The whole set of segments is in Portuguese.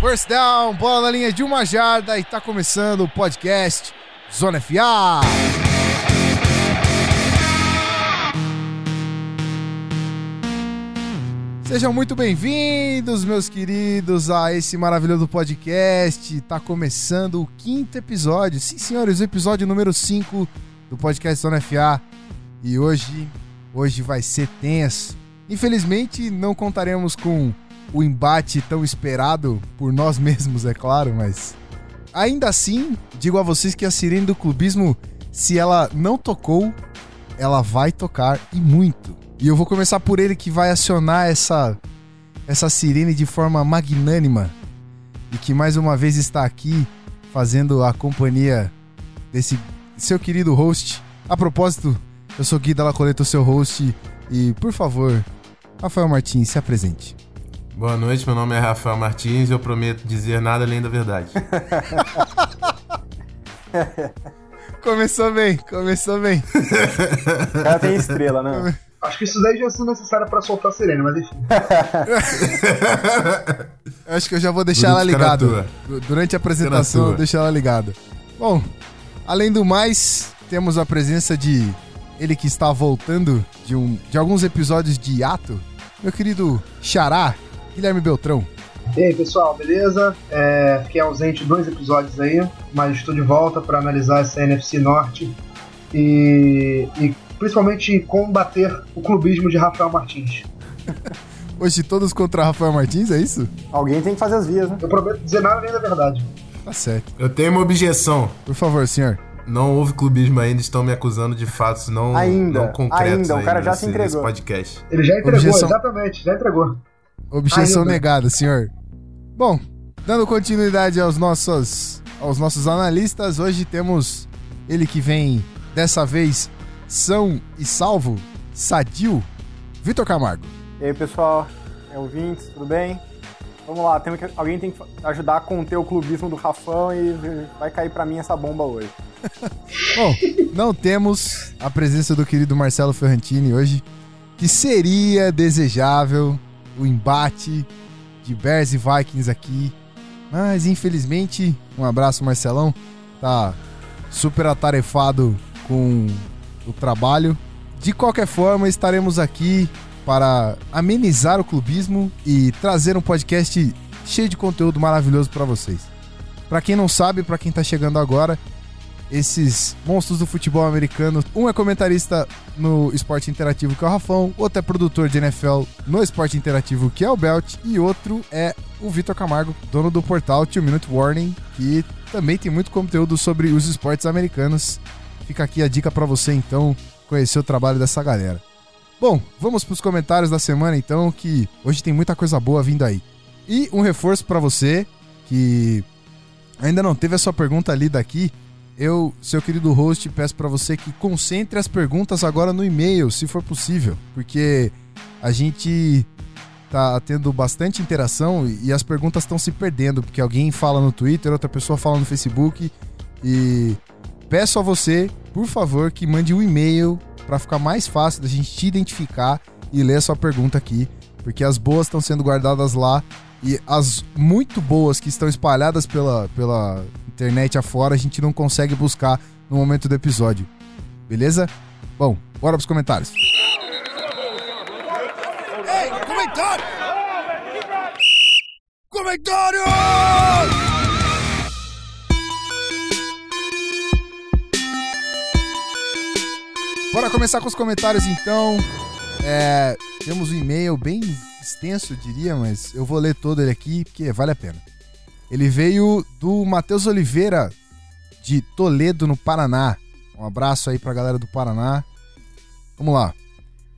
First down, bola na linha de uma jarda e tá começando o podcast Zona FA. Sejam muito bem-vindos, meus queridos, a esse maravilhoso podcast. Tá começando o quinto episódio. Sim, senhores, o episódio número 5 do podcast Zona FA. E hoje, hoje vai ser tenso. Infelizmente, não contaremos com o embate tão esperado por nós mesmos, é claro, mas ainda assim, digo a vocês que a sirene do clubismo, se ela não tocou, ela vai tocar e muito. E eu vou começar por ele que vai acionar essa essa sirene de forma magnânima e que mais uma vez está aqui fazendo a companhia desse seu querido host. A propósito, eu sou Gui Dalla o seu host, e por favor, Rafael Martins, se apresente. Boa noite, meu nome é Rafael Martins e eu prometo dizer nada além da verdade. começou bem, começou bem. O cara tem estrela, né? Acho que isso daí já é necessário pra soltar a sirene, mas enfim. Acho que eu já vou deixar ela ligada. Durante a apresentação, eu deixo ela ligada. Bom, além do mais, temos a presença de ele que está voltando de, um, de alguns episódios de hiato, meu querido Xará, Guilherme Beltrão. E aí, pessoal, beleza? É, fiquei ausente dois episódios aí, mas estou de volta para analisar essa NFC Norte e, e principalmente combater o clubismo de Rafael Martins. Hoje todos contra Rafael Martins, é isso? Alguém tem que fazer as vias, né? Eu prometo dizer nada nem da verdade. Tá certo. Eu tenho uma objeção. Por favor, senhor. Não houve clubismo ainda, estão me acusando de fatos não, ainda, não concretos. Ainda, o cara já nesse, se entregou. podcast. Ele já entregou, Objeção... exatamente, já entregou. Objeção negada, senhor. Bom, dando continuidade aos nossos, aos nossos analistas, hoje temos ele que vem dessa vez são e salvo, sadio, Vitor Camargo. E aí, pessoal, é ouvintes, tudo bem? Vamos lá, tem que, alguém tem que ajudar a conter o clubismo do Rafão e vai cair para mim essa bomba hoje. Bom, não temos a presença do querido Marcelo Ferrantini hoje, que seria desejável o embate de Bears e Vikings aqui, mas infelizmente, um abraço Marcelão, tá super atarefado com o trabalho. De qualquer forma, estaremos aqui para amenizar o clubismo e trazer um podcast cheio de conteúdo maravilhoso para vocês. Para quem não sabe, para quem tá chegando agora, esses monstros do futebol americano. Um é comentarista no esporte interativo, que é o Rafão, outro é produtor de NFL no esporte interativo, que é o Belt, e outro é o Vitor Camargo, dono do portal Two Minute Warning, que também tem muito conteúdo sobre os esportes americanos Fica aqui a dica para você então conhecer o trabalho dessa galera. Bom, vamos para os comentários da semana então, que hoje tem muita coisa boa vindo aí. E um reforço para você que ainda não teve a sua pergunta lida aqui, eu, seu querido host, peço para você que concentre as perguntas agora no e-mail, se for possível, porque a gente tá tendo bastante interação e as perguntas estão se perdendo, porque alguém fala no Twitter, outra pessoa fala no Facebook e peço a você por favor, que mande um e-mail para ficar mais fácil da gente te identificar e ler a sua pergunta aqui, porque as boas estão sendo guardadas lá e as muito boas que estão espalhadas pela, pela internet afora a gente não consegue buscar no momento do episódio. Beleza? Bom, bora pros comentários. Ei, comentário! Comentário! Bora começar com os comentários então. É, temos um e-mail bem extenso, diria, mas eu vou ler todo ele aqui porque vale a pena. Ele veio do Matheus Oliveira, de Toledo, no Paraná. Um abraço aí pra galera do Paraná. Vamos lá.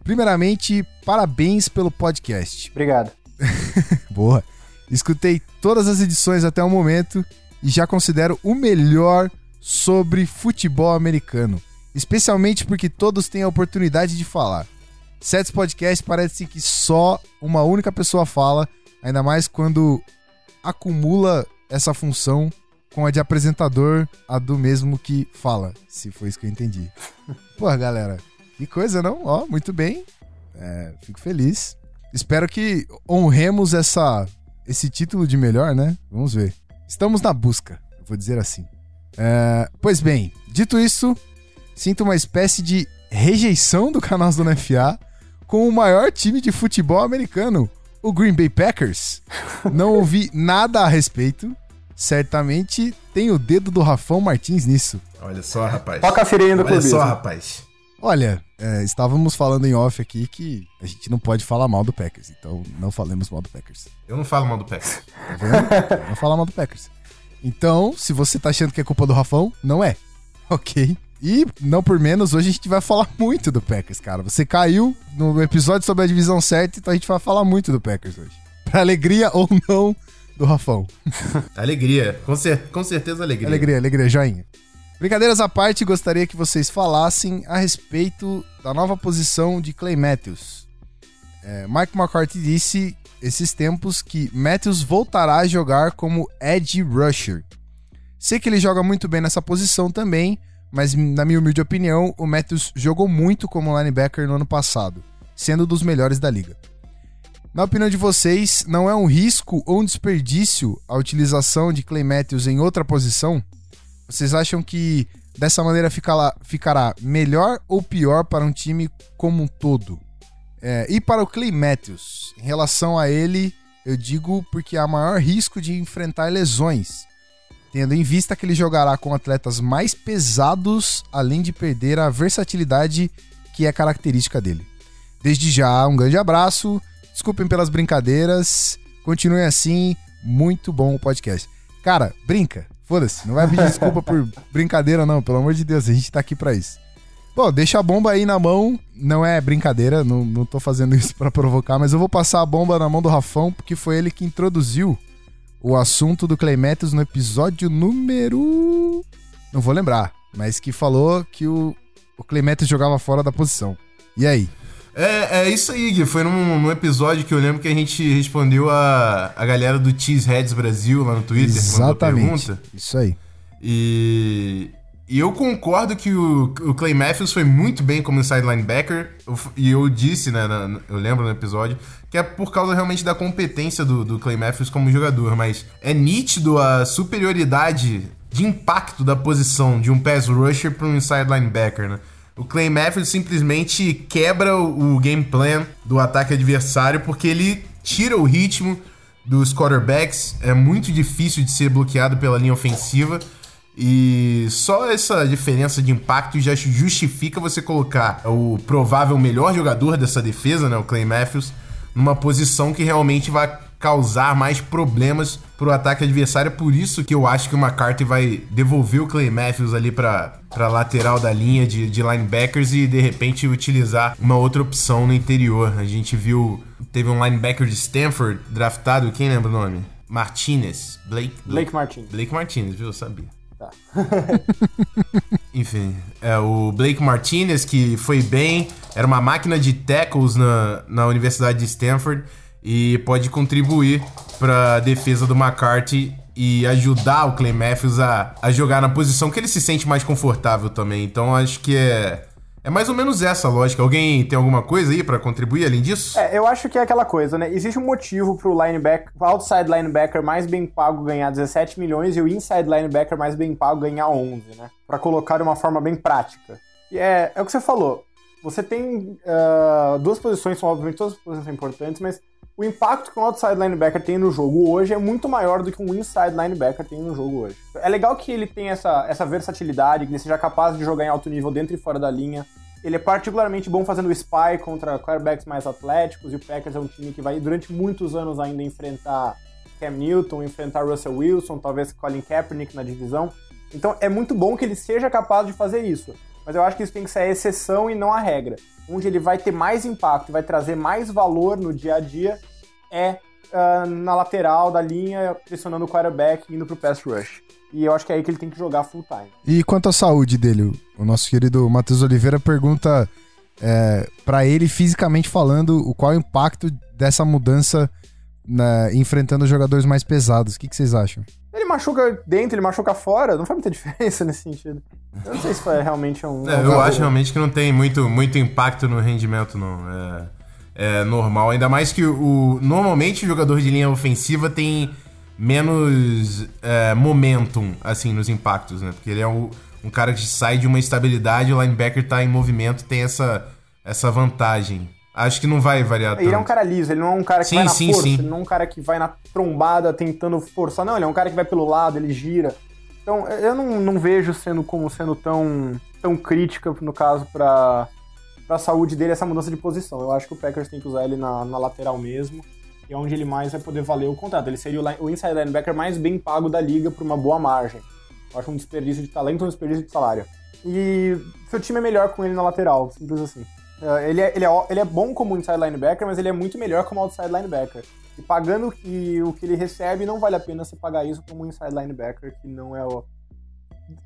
Primeiramente, parabéns pelo podcast. Obrigado. Boa. Escutei todas as edições até o momento e já considero o melhor sobre futebol americano especialmente porque todos têm a oportunidade de falar. Certos podcasts parece que só uma única pessoa fala, ainda mais quando acumula essa função com a de apresentador, a do mesmo que fala, se foi isso que eu entendi. Pô, galera, que coisa, não? Ó, muito bem. É, fico feliz. Espero que honremos essa esse título de melhor, né? Vamos ver. Estamos na busca, vou dizer assim. É, pois bem, dito isso, sinto uma espécie de rejeição do canal Zona FA com o maior time de futebol americano, o Green Bay Packers. Não ouvi nada a respeito. Certamente tem o dedo do Rafão Martins nisso. Olha só, rapaz. Toca a sirene do Olha clubismo. só, rapaz. Olha, é, estávamos falando em off aqui que a gente não pode falar mal do Packers, então não falemos mal do Packers. Eu não falo mal do Packers. Tá vendo? não falar mal do Packers. Então, se você tá achando que é culpa do Rafão, não é. Ok? E, não por menos, hoje a gente vai falar muito do Packers, cara. Você caiu no episódio sobre a divisão certa, então a gente vai falar muito do Packers hoje. Pra alegria ou não do Rafão. Alegria. Com, cer com certeza alegria. Alegria, alegria, joinha. Brincadeiras à parte, gostaria que vocês falassem a respeito da nova posição de Clay Matthews. É, Mike McCarthy disse esses tempos que Matthews voltará a jogar como edge rusher. Sei que ele joga muito bem nessa posição também, mas na minha humilde opinião, o Matthews jogou muito como linebacker no ano passado, sendo dos melhores da liga. Na opinião de vocês, não é um risco ou um desperdício a utilização de Clay Matthews em outra posição? Vocês acham que dessa maneira ficará, ficará melhor ou pior para um time como um todo? É, e para o Clay Matthews, em relação a ele, eu digo porque há maior risco de enfrentar lesões, tendo em vista que ele jogará com atletas mais pesados, além de perder a versatilidade que é característica dele. Desde já, um grande abraço, desculpem pelas brincadeiras, continuem assim, muito bom o podcast. Cara, brinca, foda-se, não vai pedir desculpa por brincadeira não, pelo amor de Deus, a gente tá aqui pra isso. Bom, deixa a bomba aí na mão. Não é brincadeira, não, não tô fazendo isso pra provocar, mas eu vou passar a bomba na mão do Rafão, porque foi ele que introduziu o assunto do Clay Matthews no episódio número. Não vou lembrar, mas que falou que o, o Clay Matthews jogava fora da posição. E aí? É, é isso aí, Gui. Foi num, num episódio que eu lembro que a gente respondeu a, a galera do Cheeseheads Brasil lá no Twitter. Exatamente. pergunta. Isso aí. E, e eu concordo que o, o Clay Matthews foi muito bem como inside linebacker. Eu E eu disse, né, na- eu lembro no episódio, que é por causa realmente da competência do, do Clay Matthews como jogador. Mas é nítido a superioridade de impacto da posição de um pass rusher para um inside linebacker, né? O Clay Matthews simplesmente quebra o, o game plan do ataque adversário porque ele tira o ritmo dos quarterbacks. É muito difícil de ser bloqueado pela linha ofensiva. E só essa diferença de impacto já justifica você colocar o provável melhor jogador dessa defesa, né, o Clay Matthews, numa posição que realmente vai causar mais problemas pro ataque adversário. Por isso que eu acho que o McCarthy vai devolver o Clay Matthews ali pra, pra lateral da linha de, de linebackers e de repente utilizar uma outra opção no interior. A gente viu, teve um linebacker de Stanford draftado, quem lembra o nome? Martinez. Blake, Blake Martin. Blake Martinez, viu? Eu sabia. Tá. Enfim, é o Blake Martinez, que foi bem, era uma máquina de tackles na, na Universidade de Stanford e pode contribuir para a defesa do McCarthy e ajudar o Clay Matthews a, a jogar na posição que ele se sente mais confortável também. Então acho que é, é mais ou menos essa a lógica. Alguém tem alguma coisa aí para contribuir além disso? É, eu acho que é aquela coisa, né? Existe um motivo pro linebacker, pro outside linebacker mais bem pago ganhar 17 milhões e o inside linebacker mais bem pago ganhar 11, né? Pra colocar de uma forma bem prática. E é, é o que você falou. Você tem ah, duas posições, são obviamente todas as posições são importantes, mas o impacto que um outside linebacker tem no jogo hoje é muito maior do que um inside linebacker tem no jogo hoje. É legal que ele tenha essa, essa versatilidade, que ele seja capaz de jogar em alto nível dentro e fora da linha. Ele é particularmente bom fazendo spy contra quarterbacks mais atléticos, e o Packers é um time que vai durante muitos anos ainda enfrentar Cam Newton, enfrentar Russell Wilson, talvez Colin Kaepernick na divisão. Então é muito bom que ele seja capaz de fazer isso. Mas eu acho que isso tem que ser a exceção e não a regra. Onde ele vai ter mais impacto vai trazer mais valor no dia a dia é ah, na lateral da linha, pressionando o quarterback, indo pro pass rush. E eu acho que é aí que ele tem que jogar full time. E quanto à saúde dele, o nosso querido Matheus Oliveira pergunta é, para ele, fisicamente falando, o qual é o impacto dessa mudança na- enfrentando jogadores mais pesados. O que, que vocês acham? Ele machuca dentro, ele machuca fora, não faz muita diferença nesse sentido. Eu não sei se foi realmente um. É, eu acho realmente que não tem muito, muito impacto no rendimento, não. É, é, normal. Ainda mais que o. Normalmente o jogador de linha ofensiva tem menos é, momentum, assim, nos impactos, né? Porque ele é um, um cara que sai de uma estabilidade, o linebacker tá em movimento, tem essa, essa vantagem. Acho que não vai variar tanto. Ele é um cara liso, ele não é um cara que Sim, vai na sim, força, sim. ele não é um cara que vai na trombada tentando forçar, não, ele é um cara que vai pelo lado, ele gira. Então, eu não, não vejo sendo como sendo tão, tão crítica, no caso, pra, pra saúde dele essa mudança de posição. Eu acho que o Packers tem que usar ele na, na lateral mesmo, e é onde ele mais vai poder valer o contrato. Ele seria o, line- o inside linebacker mais bem pago da liga por uma boa margem. Eu acho um desperdício de talento, um desperdício de salário. E seu time é melhor com ele na lateral, simples assim. É, Ele é, ele, é, ele é bom como inside linebacker, mas ele é muito melhor como outside linebacker. E pagando o que, que ele recebe, não vale a pena você pagar isso como inside linebacker, que não é o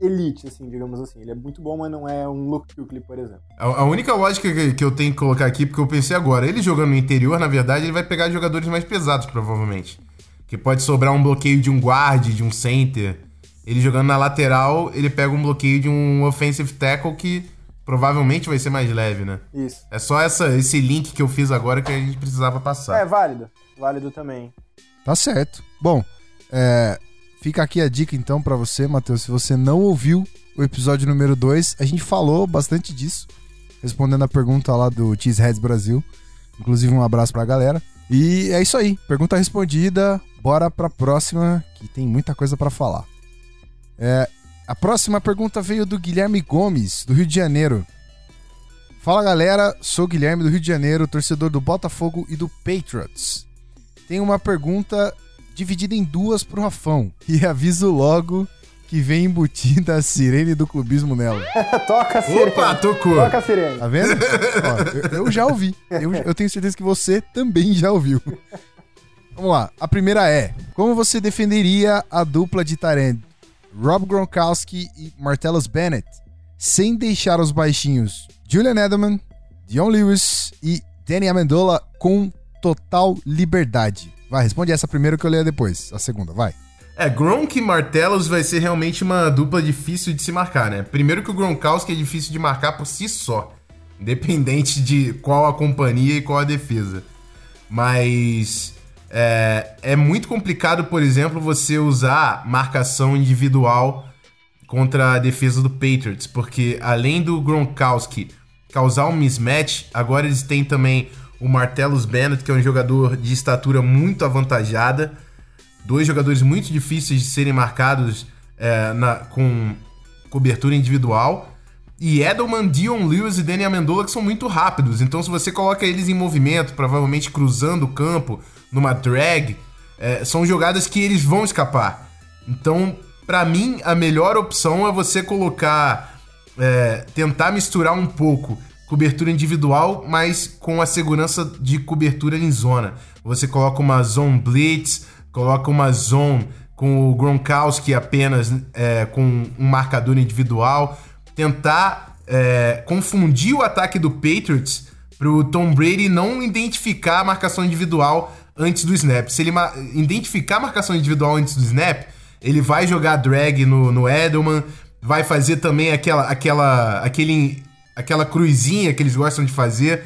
elite, assim, digamos assim. Ele é muito bom, mas não é um Luke Kuechly, por exemplo. A, a única lógica que, que eu tenho que colocar aqui, porque eu pensei agora, ele jogando no interior, na verdade, ele vai pegar jogadores mais pesados, provavelmente. Que pode sobrar um bloqueio de um guard, de um center. Ele jogando na lateral, ele pega um bloqueio de um offensive tackle que provavelmente vai ser mais leve, né? Isso. É só essa, esse link que eu fiz agora que a gente precisava passar. É válido. Válido também. Tá certo. Bom, é, fica aqui a dica então pra você, Matheus. Se você não ouviu o episódio número 2, a gente falou bastante disso, respondendo a pergunta lá do Cheeseheads Brasil. Inclusive, um abraço pra galera. E é isso aí. Pergunta respondida. Bora pra próxima, que tem muita coisa pra falar. É, a próxima pergunta veio do Guilherme Gomes, do Rio de Janeiro. Fala galera, sou o Guilherme do Rio de Janeiro, torcedor do Botafogo e do Patriots. Tem uma pergunta dividida em duas pro Rafão. E aviso logo que vem embutida a sirene do clubismo nela. Toca a sirene. Opa, tocou! Toca a sirene. Tá vendo? Ó, eu, eu já ouvi. Eu, eu tenho certeza que você também já ouviu. Vamos lá. A primeira é: Como você defenderia a dupla de Tyrant Rob Gronkowski e Martellus Bennett sem deixar os baixinhos Julian Edelman, Dion Lewis e Danny Amendola com total liberdade? Vai, responde essa primeiro que eu leio depois. A segunda, vai. É, Gronk e Martellus vai ser realmente uma dupla difícil de se marcar, né? Primeiro que o Gronkowski é difícil de marcar por si só, independente de qual a companhia e qual a defesa. Mas é, é muito complicado, por exemplo, você usar marcação individual contra a defesa do Patriots, porque além do Gronkowski causar um mismatch, agora eles têm também o Martellus Bennett, que é um jogador de estatura muito avantajada, dois jogadores muito difíceis de serem marcados é, na- com cobertura individual. E Edelman, Dion Lewis e Danny Amendola que são muito rápidos. Então, se você coloca eles em movimento, provavelmente cruzando o campo, numa drag, é, são jogadas que eles vão escapar. Então, pra mim, a melhor opção é você colocar. é, tentar misturar um pouco cobertura individual, mas com a segurança de cobertura em zona. Você coloca uma zone blitz, coloca uma zone com o Gronkowski apenas é, com um marcador individual, tentar é, confundir o ataque do Patriots pro Tom Brady não identificar a marcação individual antes do snap. Se ele identificar a marcação individual antes do snap, ele vai jogar drag no, no Edelman, vai fazer também aquela, aquela, aquele, aquela cruzinha que eles gostam de fazer.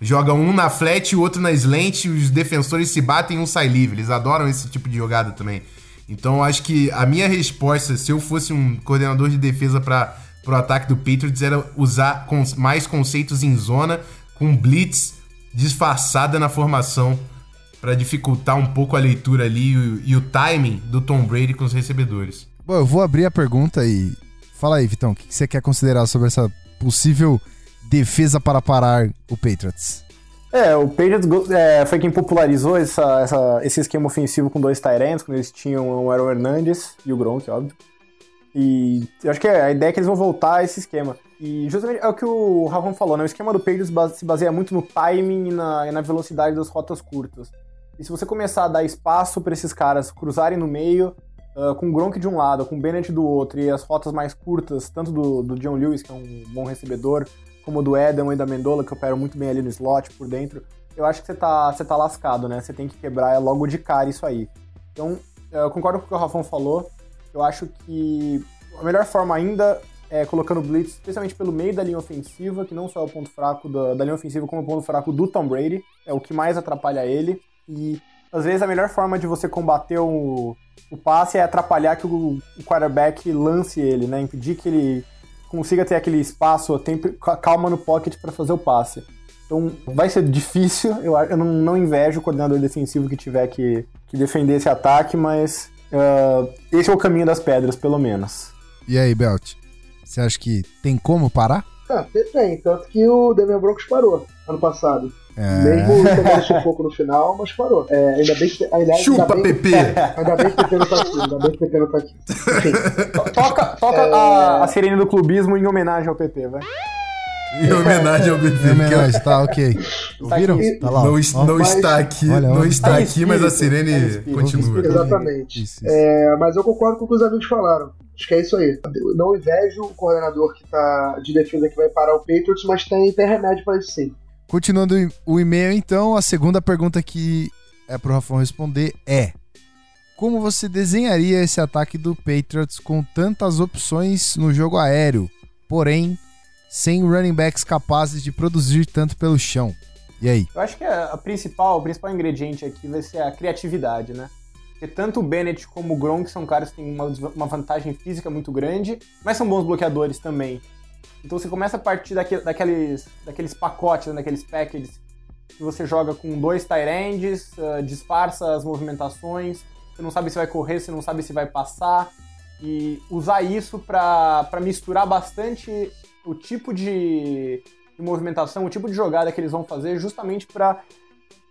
Joga um na flat e o outro na slant, os defensores se batem e um sai livre. Eles adoram esse tipo de jogada também. Então acho que a minha resposta, se eu fosse um coordenador de defesa para o ataque do Patriots, era usar mais conceitos em zona, com blitz disfarçada na formação, para dificultar um pouco a leitura ali e o, e o timing do Tom Brady com os recebedores. Bom, eu vou abrir a pergunta e. Fala aí, Vitão, o que você quer considerar sobre essa possível defesa para parar o Patriots? É, o Patriots é, foi quem popularizou essa, essa- esse esquema ofensivo com dois Tyrants, quando eles tinham o Aaron Hernandez e o Gronk, óbvio. E eu acho que a ideia é que eles vão voltar a esse esquema. E justamente é o que o Rafa falou, né? O esquema do Patriots se baseia muito no timing e na, e na velocidade das rotas curtas. E se você começar a dar espaço para esses caras cruzarem no meio, ah, com o Gronk de um lado, com o Bennett do outro, e as rotas mais curtas, tanto do, do John Lewis, que é um bom recebedor, como do Edam e da Mendola, que operam muito bem ali no slot por dentro, eu acho que você tá, você tá lascado, né? Você tem que quebrar logo de cara isso aí. Então, eu concordo com o que o Rafão falou. Eu acho que a melhor forma ainda é, colocando blitz, especialmente pelo meio da linha ofensiva, que não só é o ponto fraco da, da linha ofensiva, como é o ponto fraco do Tom Brady. É o que mais atrapalha ele. E às vezes a melhor forma de você combater o, o passe é atrapalhar que o, o quarterback lance ele, né? Impedir que ele consiga ter aquele espaço, tempo, calma no pocket para fazer o passe. Então vai ser difícil, eu, eu não, não invejo o coordenador defensivo que tiver que, que defender esse ataque, mas uh, esse é o caminho das pedras, pelo menos. E aí, Belt? Você acha que tem como parar? Ah, tem, tanto que o Denver Broncos parou ano passado. É... Mesmo tomando um pouco no final, mas parou. É, ainda bem que. Aliás, Chupa, ainda bem, PP! Ainda bem que o PP não tá aqui. Ainda bem que o PP não tá aqui. Enfim. Toca, toca é... a, a sirene do clubismo em homenagem ao PP, vai. Em homenagem ao PP. Em homenagem, tá, ok. Ouviram? Tá lá. Não, não mas, está aqui, olha, não está aqui, mas a sirene é continua. Exatamente. Isso, isso. É, mas eu concordo com o que os amigos falaram. Acho que é isso aí. Não invejo o coordenador que tá de defesa que vai parar o Patriots, mas tem, tem remédio para isso sim. Continuando o e-mail, então, a segunda pergunta que é pro Rafão responder é: Como você desenharia esse ataque do Patriots com tantas opções no jogo aéreo, porém sem running backs capazes de produzir tanto pelo chão? E aí? Eu acho que a principal, o principal ingrediente aqui vai ser a criatividade, né? Porque tanto o Bennett como o Gronk são caras que têm uma, uma vantagem física muito grande, mas são bons bloqueadores também. Então você começa a partir daquele, daqueles, daqueles pacotes, né, daqueles packages, que você joga com dois tight ends, uh, disfarça as movimentações, você não sabe se vai correr, você não sabe se vai passar, e usar isso para misturar bastante o tipo de, de, movimentação, o tipo de jogada que eles vão fazer, justamente para.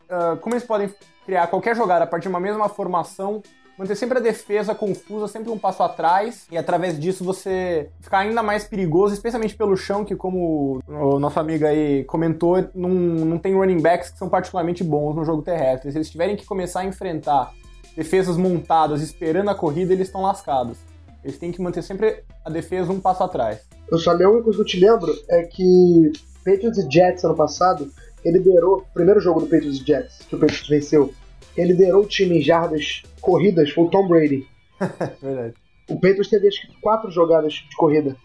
Uh, ah, como eles podem criar qualquer jogada a partir de uma mesma formação manter sempre a defesa confusa, sempre um passo atrás, e através disso você ficar ainda mais perigoso, especialmente pelo chão, que como o nosso amigo aí comentou, não, não tem running backs que são particularmente bons no jogo terrestre. Se eles tiverem que começar a enfrentar defesas montadas esperando a corrida, eles estão lascados. Eles têm que manter sempre a defesa um passo atrás. Eu só lembro que eu te lembro é que Patriots e Jets ano passado, ele liderou primeiro jogo do Patriots e Jets, que o Patriots venceu quem liderou o time em jardas corridas foi o Tom Brady. Verdade. O Patriots teve acho que quatro jogadas de corrida.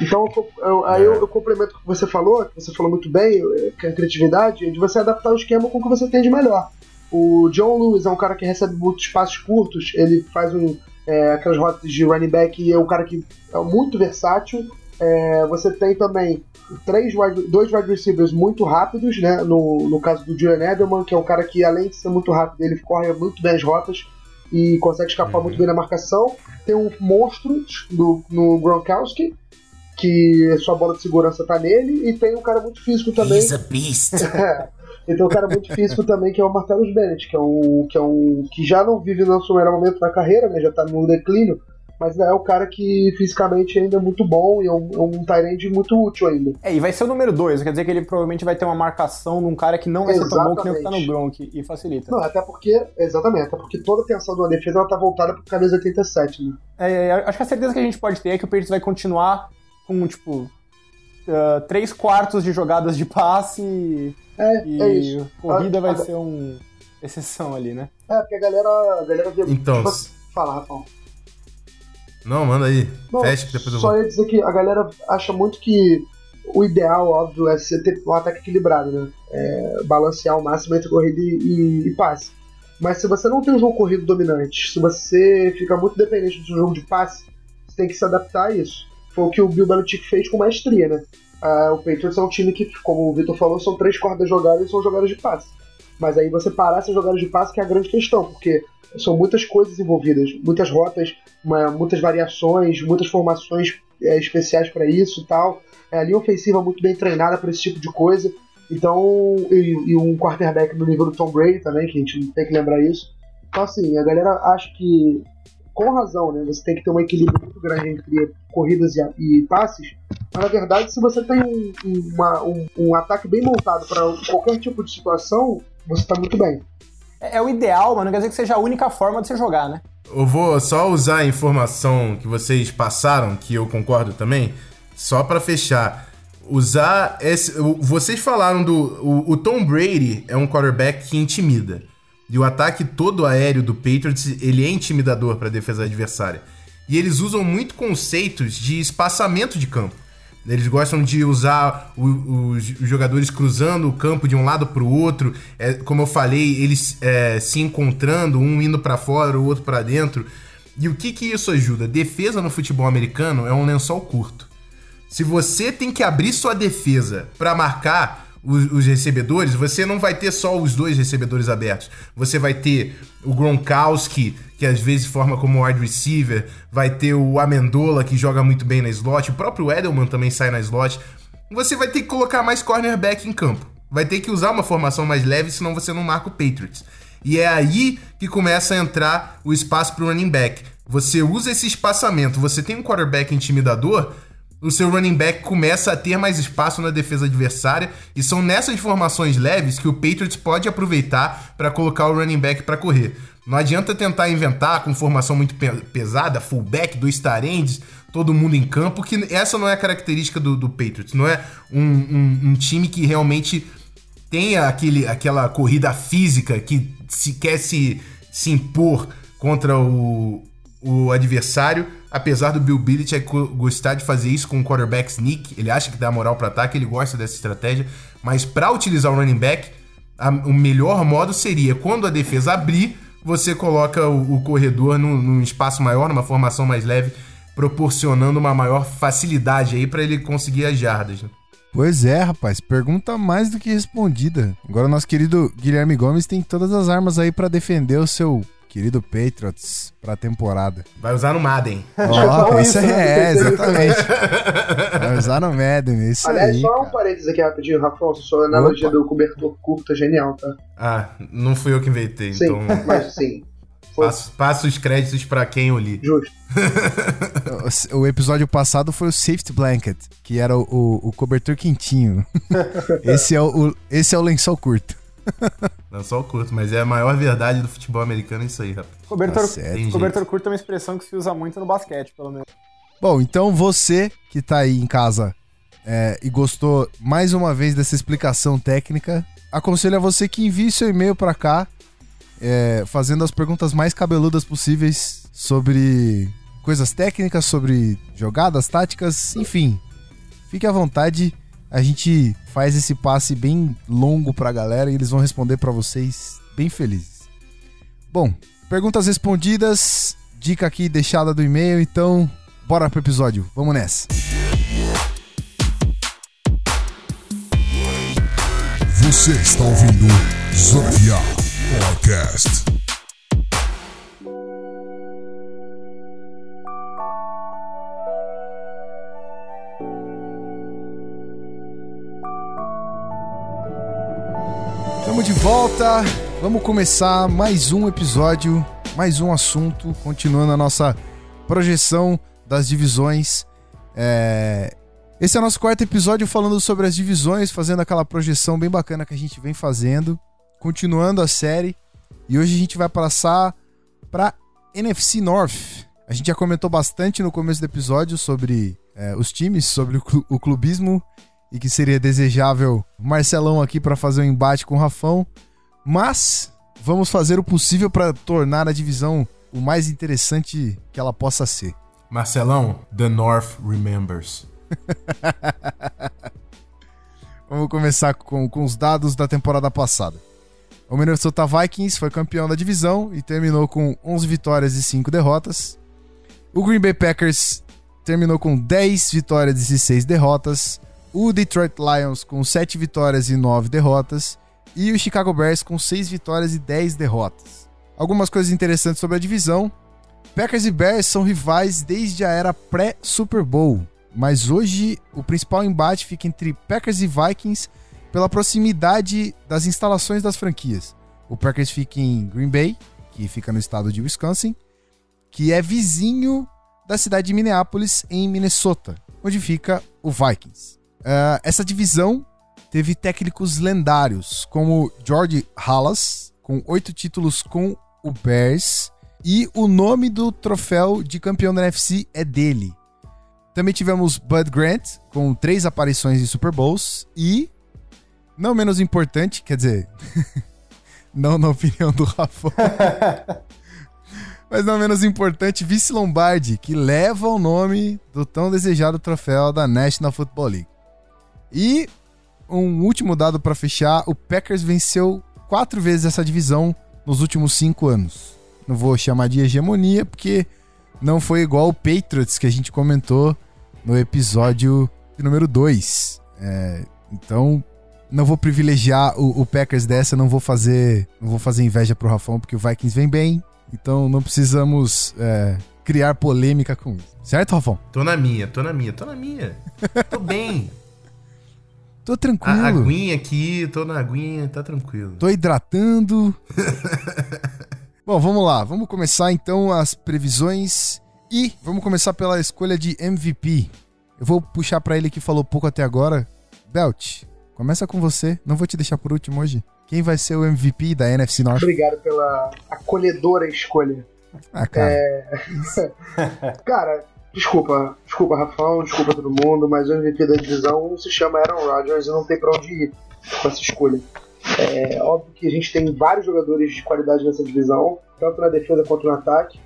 Então, eu, eu, aí eu, eu, complemento o que você falou, que você falou muito bem, que é a criatividade, de você adaptar o esquema com o que você tem de melhor. O John Lewis é um cara que recebe muitos passos curtos, ele faz um, é, aquelas rotas de running back e é um cara que é muito versátil. É, você tem também três wide, dois wide receivers muito rápidos, né? No, no caso do Julian Edelman, que é um cara que, além de ser muito rápido, ele corre muito bem as rotas e consegue escapar uhum. muito bem na marcação. Tem um monstro do, no Gronkowski, que sua bola de segurança tá nele, e tem um cara muito físico também. He's a beast. e tem um cara muito físico também, que é o Martellus Bennett, que é um que, é um, que já não vive no seu melhor momento na carreira, né? Já tá no declínio, mas é o cara que fisicamente ainda é muito bom e é um, é um Tyrande muito útil ainda. É, e vai ser o número 2, quer dizer que ele provavelmente vai ter uma marcação num cara que não vai exatamente. ser tão bom que nem o que tá no Gronk, e facilita. Não, até porque, exatamente, até porque toda a atenção da defesa ela tá voltada pro camisa 87, né? É, acho que a certeza que a gente pode ter é que o Patriots vai continuar com, tipo, uh, três quartos de jogadas de passe é, e é isso. corrida a, vai a... ser um exceção ali, né? É, porque a galera, a galera vê... Então... Tipo, fala, Rafael. Não, manda aí. Não, Fecha que depois eu vou. Só ia dizer que a galera acha muito que o ideal, óbvio, é você ter um ataque equilibrado, né? É balancear ao máximo entre corrida e, e, e, passe. Mas se você não tem um jogo corrido dominante, se você fica muito dependente do seu jogo de passe, você tem que se adaptar a isso. Foi o que o Bill Belichick fez com maestria, né? Ah, o Patriots é um time que, como o Vitor falou, são três quartas jogadas e são jogadas de passe. Mas aí você parar essas jogadas de passe que é a grande questão, porque são muitas coisas envolvidas, muitas rotas, uma, muitas variações, muitas formações é, especiais para isso e tal. É, a linha ofensiva muito bem treinada para esse tipo de coisa. Então, e, e, um quarterback no nível do Tom Brady também, que a gente tem que lembrar isso. Então, assim, a galera acha que, com razão, né, você tem que ter um equilíbrio muito grande entre corridas e, e passes. Mas, na verdade, se você tem um, uma, um, um ataque bem montado para qualquer tipo de situação, você está muito bem. É, é, o ideal, mas não quer dizer que seja a única forma de você jogar, né? Eu vou só usar a informação que vocês passaram, que eu concordo também, só para fechar. Usar esse. Vocês falaram do. O, o, Tom Brady é um quarterback que intimida. E o ataque todo aéreo do Patriots, ele é intimidador para a defesa adversária. E eles usam muito conceitos de espaçamento de campo. Eles gostam de usar os jogadores cruzando o campo de um lado para o outro. É, como eu falei, eles é, se encontrando, um indo para fora, o outro para dentro. E o que, que isso ajuda? Defesa no futebol americano é um lençol curto. Se você tem que abrir sua defesa para marcar os, recebedores, você não vai ter só os dois recebedores abertos. Você vai ter o Gronkowski, que às vezes forma como wide receiver, vai ter o Amendola, que joga muito bem na slot, o próprio Edelman também sai na slot. Você vai ter que colocar mais cornerback em campo. Vai ter que usar uma formação mais leve, senão você não marca o Patriots. E é aí que começa a entrar o espaço para o running back. Você usa esse espaçamento, você tem um quarterback intimidador, o seu running back começa a ter mais espaço na defesa adversária e são nessas formações leves que o Patriots pode aproveitar para colocar o running back para correr. Não adianta tentar inventar com formação muito pe pesada, fullback, dois tarendes, todo mundo em campo, que essa não é a característica do, do Patriots. Não é um, um, um, time que realmente tenha aquele, aquela corrida física que se quer se, se impor contra o, o adversário apesar do Bill Belichick gostar de fazer isso com o quarterback sneak, ele acha que dá moral para ataque, ele gosta dessa estratégia, mas para utilizar o running back, a, o melhor modo seria quando a defesa abrir, você coloca o, o corredor num, num, espaço maior, numa formação mais leve, proporcionando uma maior facilidade aí para ele conseguir as jardas. Né? Pois é, rapaz, pergunta mais do que respondida. Agora nosso querido Guilherme Gomes tem todas as armas aí para defender o seu querido Patriots pra temporada. Vai usar no Madden. Oh, isso, é, exatamente. Vai usar no Madden, isso Aliás, aí. Aliás, só um parênteses aqui rapidinho, Rafael, sua analogia Opa. do cobertor curto é genial, tá? Ah, não fui eu que inventei, sim, então. Mas sim. Passo, passo, os créditos para quem eu li. Justo. o episódio passado foi o Safety Blanket, que era o, o, o cobertor quentinho. esse, é o, o, esse é o lençol curto. Não só o curto, mas é a maior verdade do futebol americano isso aí, rapaz. Cobertor, tá cobertor curto é uma expressão que se usa muito no basquete, pelo menos. Bom, então você que tá aí em casa é, e gostou mais uma vez dessa explicação técnica, aconselho a você que envie seu e-mail para cá, é, fazendo as perguntas mais cabeludas possíveis sobre coisas técnicas, sobre jogadas, táticas, enfim. Fique à vontade a gente faz esse passe bem longo pra galera e eles vão responder para vocês bem felizes. Bom, perguntas respondidas, dica aqui deixada do e-mail, então bora pro episódio. Vamos nessa. Você está ouvindo Zona Podcast. Estamos de volta. Vamos começar mais um episódio, mais um assunto, continuando a nossa projeção das divisões. É... Esse é o nosso quarto episódio falando sobre as divisões, fazendo aquela projeção bem bacana que a gente vem fazendo, continuando a série. E hoje a gente vai passar para NFC North. A gente já comentou bastante no começo do episódio sobre é, os times, sobre o clubismo e que seria desejável Marcelão aqui para fazer um embate com o Rafão, mas vamos fazer o possível para tornar a divisão o mais interessante que ela possa ser. Marcelão, The North remembers. vamos começar com, com os dados da temporada passada. O Minnesota Vikings foi campeão da divisão e terminou com 11 vitórias e 5 derrotas. O Green Bay Packers terminou com 10 vitórias e 6 derrotas o Detroit Lions com 7 vitórias e 9 derrotas e o Chicago Bears com 6 vitórias e 10 derrotas. Algumas coisas interessantes sobre a divisão. Packers e Bears são rivais desde a era pré-Super Bowl, mas hoje o principal embate fica entre Packers e Vikings pela proximidade das instalações das franquias. O Packers fica em Green Bay, que fica no estado de Wisconsin, que é vizinho da cidade de Minneapolis, em Minnesota, onde fica o Vikings. Uh, essa divisão teve técnicos lendários, como George Halas, com oito títulos com o Bears, e o nome do troféu de campeão da NFC é dele. Também tivemos Bud Grant, com três aparições em Super Bowls, e, não menos importante, quer dizer, não na opinião do Rafa, Mas não menos importante, Vice Lombardi, que leva o nome do tão desejado troféu da National Football League. E um último dado para fechar: o Packers venceu quatro vezes essa divisão nos últimos cinco anos. Não vou chamar de hegemonia, porque não foi igual o Patriots que a gente comentou no episódio número 2. É, então, não vou privilegiar o, o, Packers dessa, não vou fazer não vou fazer inveja pro Rafão, porque o Vikings vem bem, então não precisamos é, criar polêmica com isso. Certo, Rafão? Tô na minha, tô na minha, tô na minha. tô bem. Tô tranquilo. A aguinha aqui, tô na aguinha, tá tranquilo. Tô hidratando. Bom, vamos lá. Vamos começar então as previsões e vamos começar pela escolha de MVP. Eu vou puxar para ele que falou pouco até agora. Belt, começa com você. Não vou te deixar por último hoje. Quem vai ser o MVP da NFC North? Obrigado pela acolhedora escolha. Ah, cara. É... cara, desculpa. Desculpa, Rafão. Desculpa todo mundo. Mas o MVP da divisão se chama Aaron Rodgers e não tem pra onde ir com essa escolha. É óbvio que a gente tem vários jogadores de qualidade nessa divisão, tanto na defesa quanto no ataque.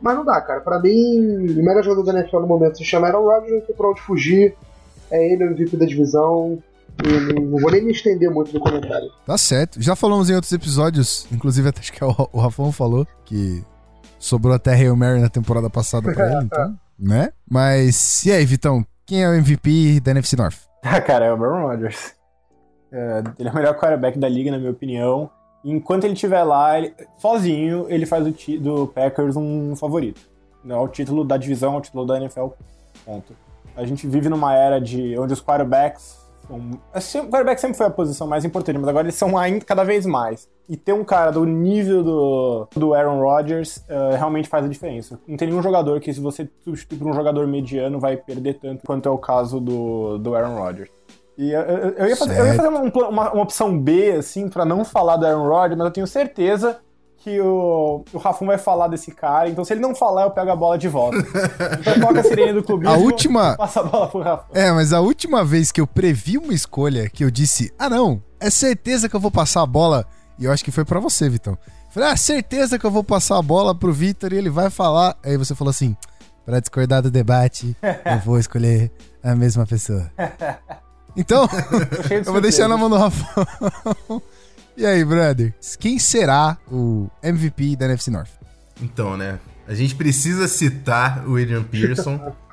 Mas não dá, cara. Pra mim, o melhor jogador da NFL no momento se chama Aaron Rodgers, não tem pra onde fugir. É ele o MVP da divisão. Não, não vou nem me estender muito no comentário. Tá certo. Já falamos em outros episódios, inclusive até acho que o, o Rafão falou que sobrou até Hail Mary na temporada passada pra ele, então, né? Mas, e aí, Vitão? Quem é o MVP da NFC North? Ah, cara, é o Aaron Rodgers. É, ele é o melhor quarterback da liga, na minha opinião. Enquanto ele estiver lá, ele, sozinho, ele faz do, do Packers um favorito. É o título da divisão, é o título da NFL. Ponto. A gente vive numa era de onde os quarterbacks são. Assim, o quarterback sempre foi a posição mais importante, mas agora eles são ainda cada vez mais. E ter um cara do nível do, do Aaron Rodgers uh, realmente faz a diferença. Não tem nenhum jogador que, se você substituir por um jogador mediano, vai perder tanto quanto é o caso do, do Aaron Rodgers. E eu, eu, eu, ia fazer, eu, ia fazer, uma, uma, uma, opção B, assim, pra não falar do Aaron Rodgers, mas eu tenho certeza que o, o Rafun vai falar desse cara. Então, se ele não falar, eu pego a bola de volta. Então, toca a sirene do clube. A última. Passa a bola pro Rafun. É, mas a última vez que eu previ uma escolha, que eu disse, ah, não, é certeza que eu vou passar a bola. E eu acho que foi para você, Vitão. Falei, ah, certeza que eu vou passar a bola pro Vitor e ele vai falar. Aí você falou assim: para discordar do debate, eu vou escolher a mesma pessoa. Então, eu vou deixar na mão do Rafael. E aí, brother? Quem será o MVP da NFC North? Então, né? A gente precisa citar o Adrian Pearson.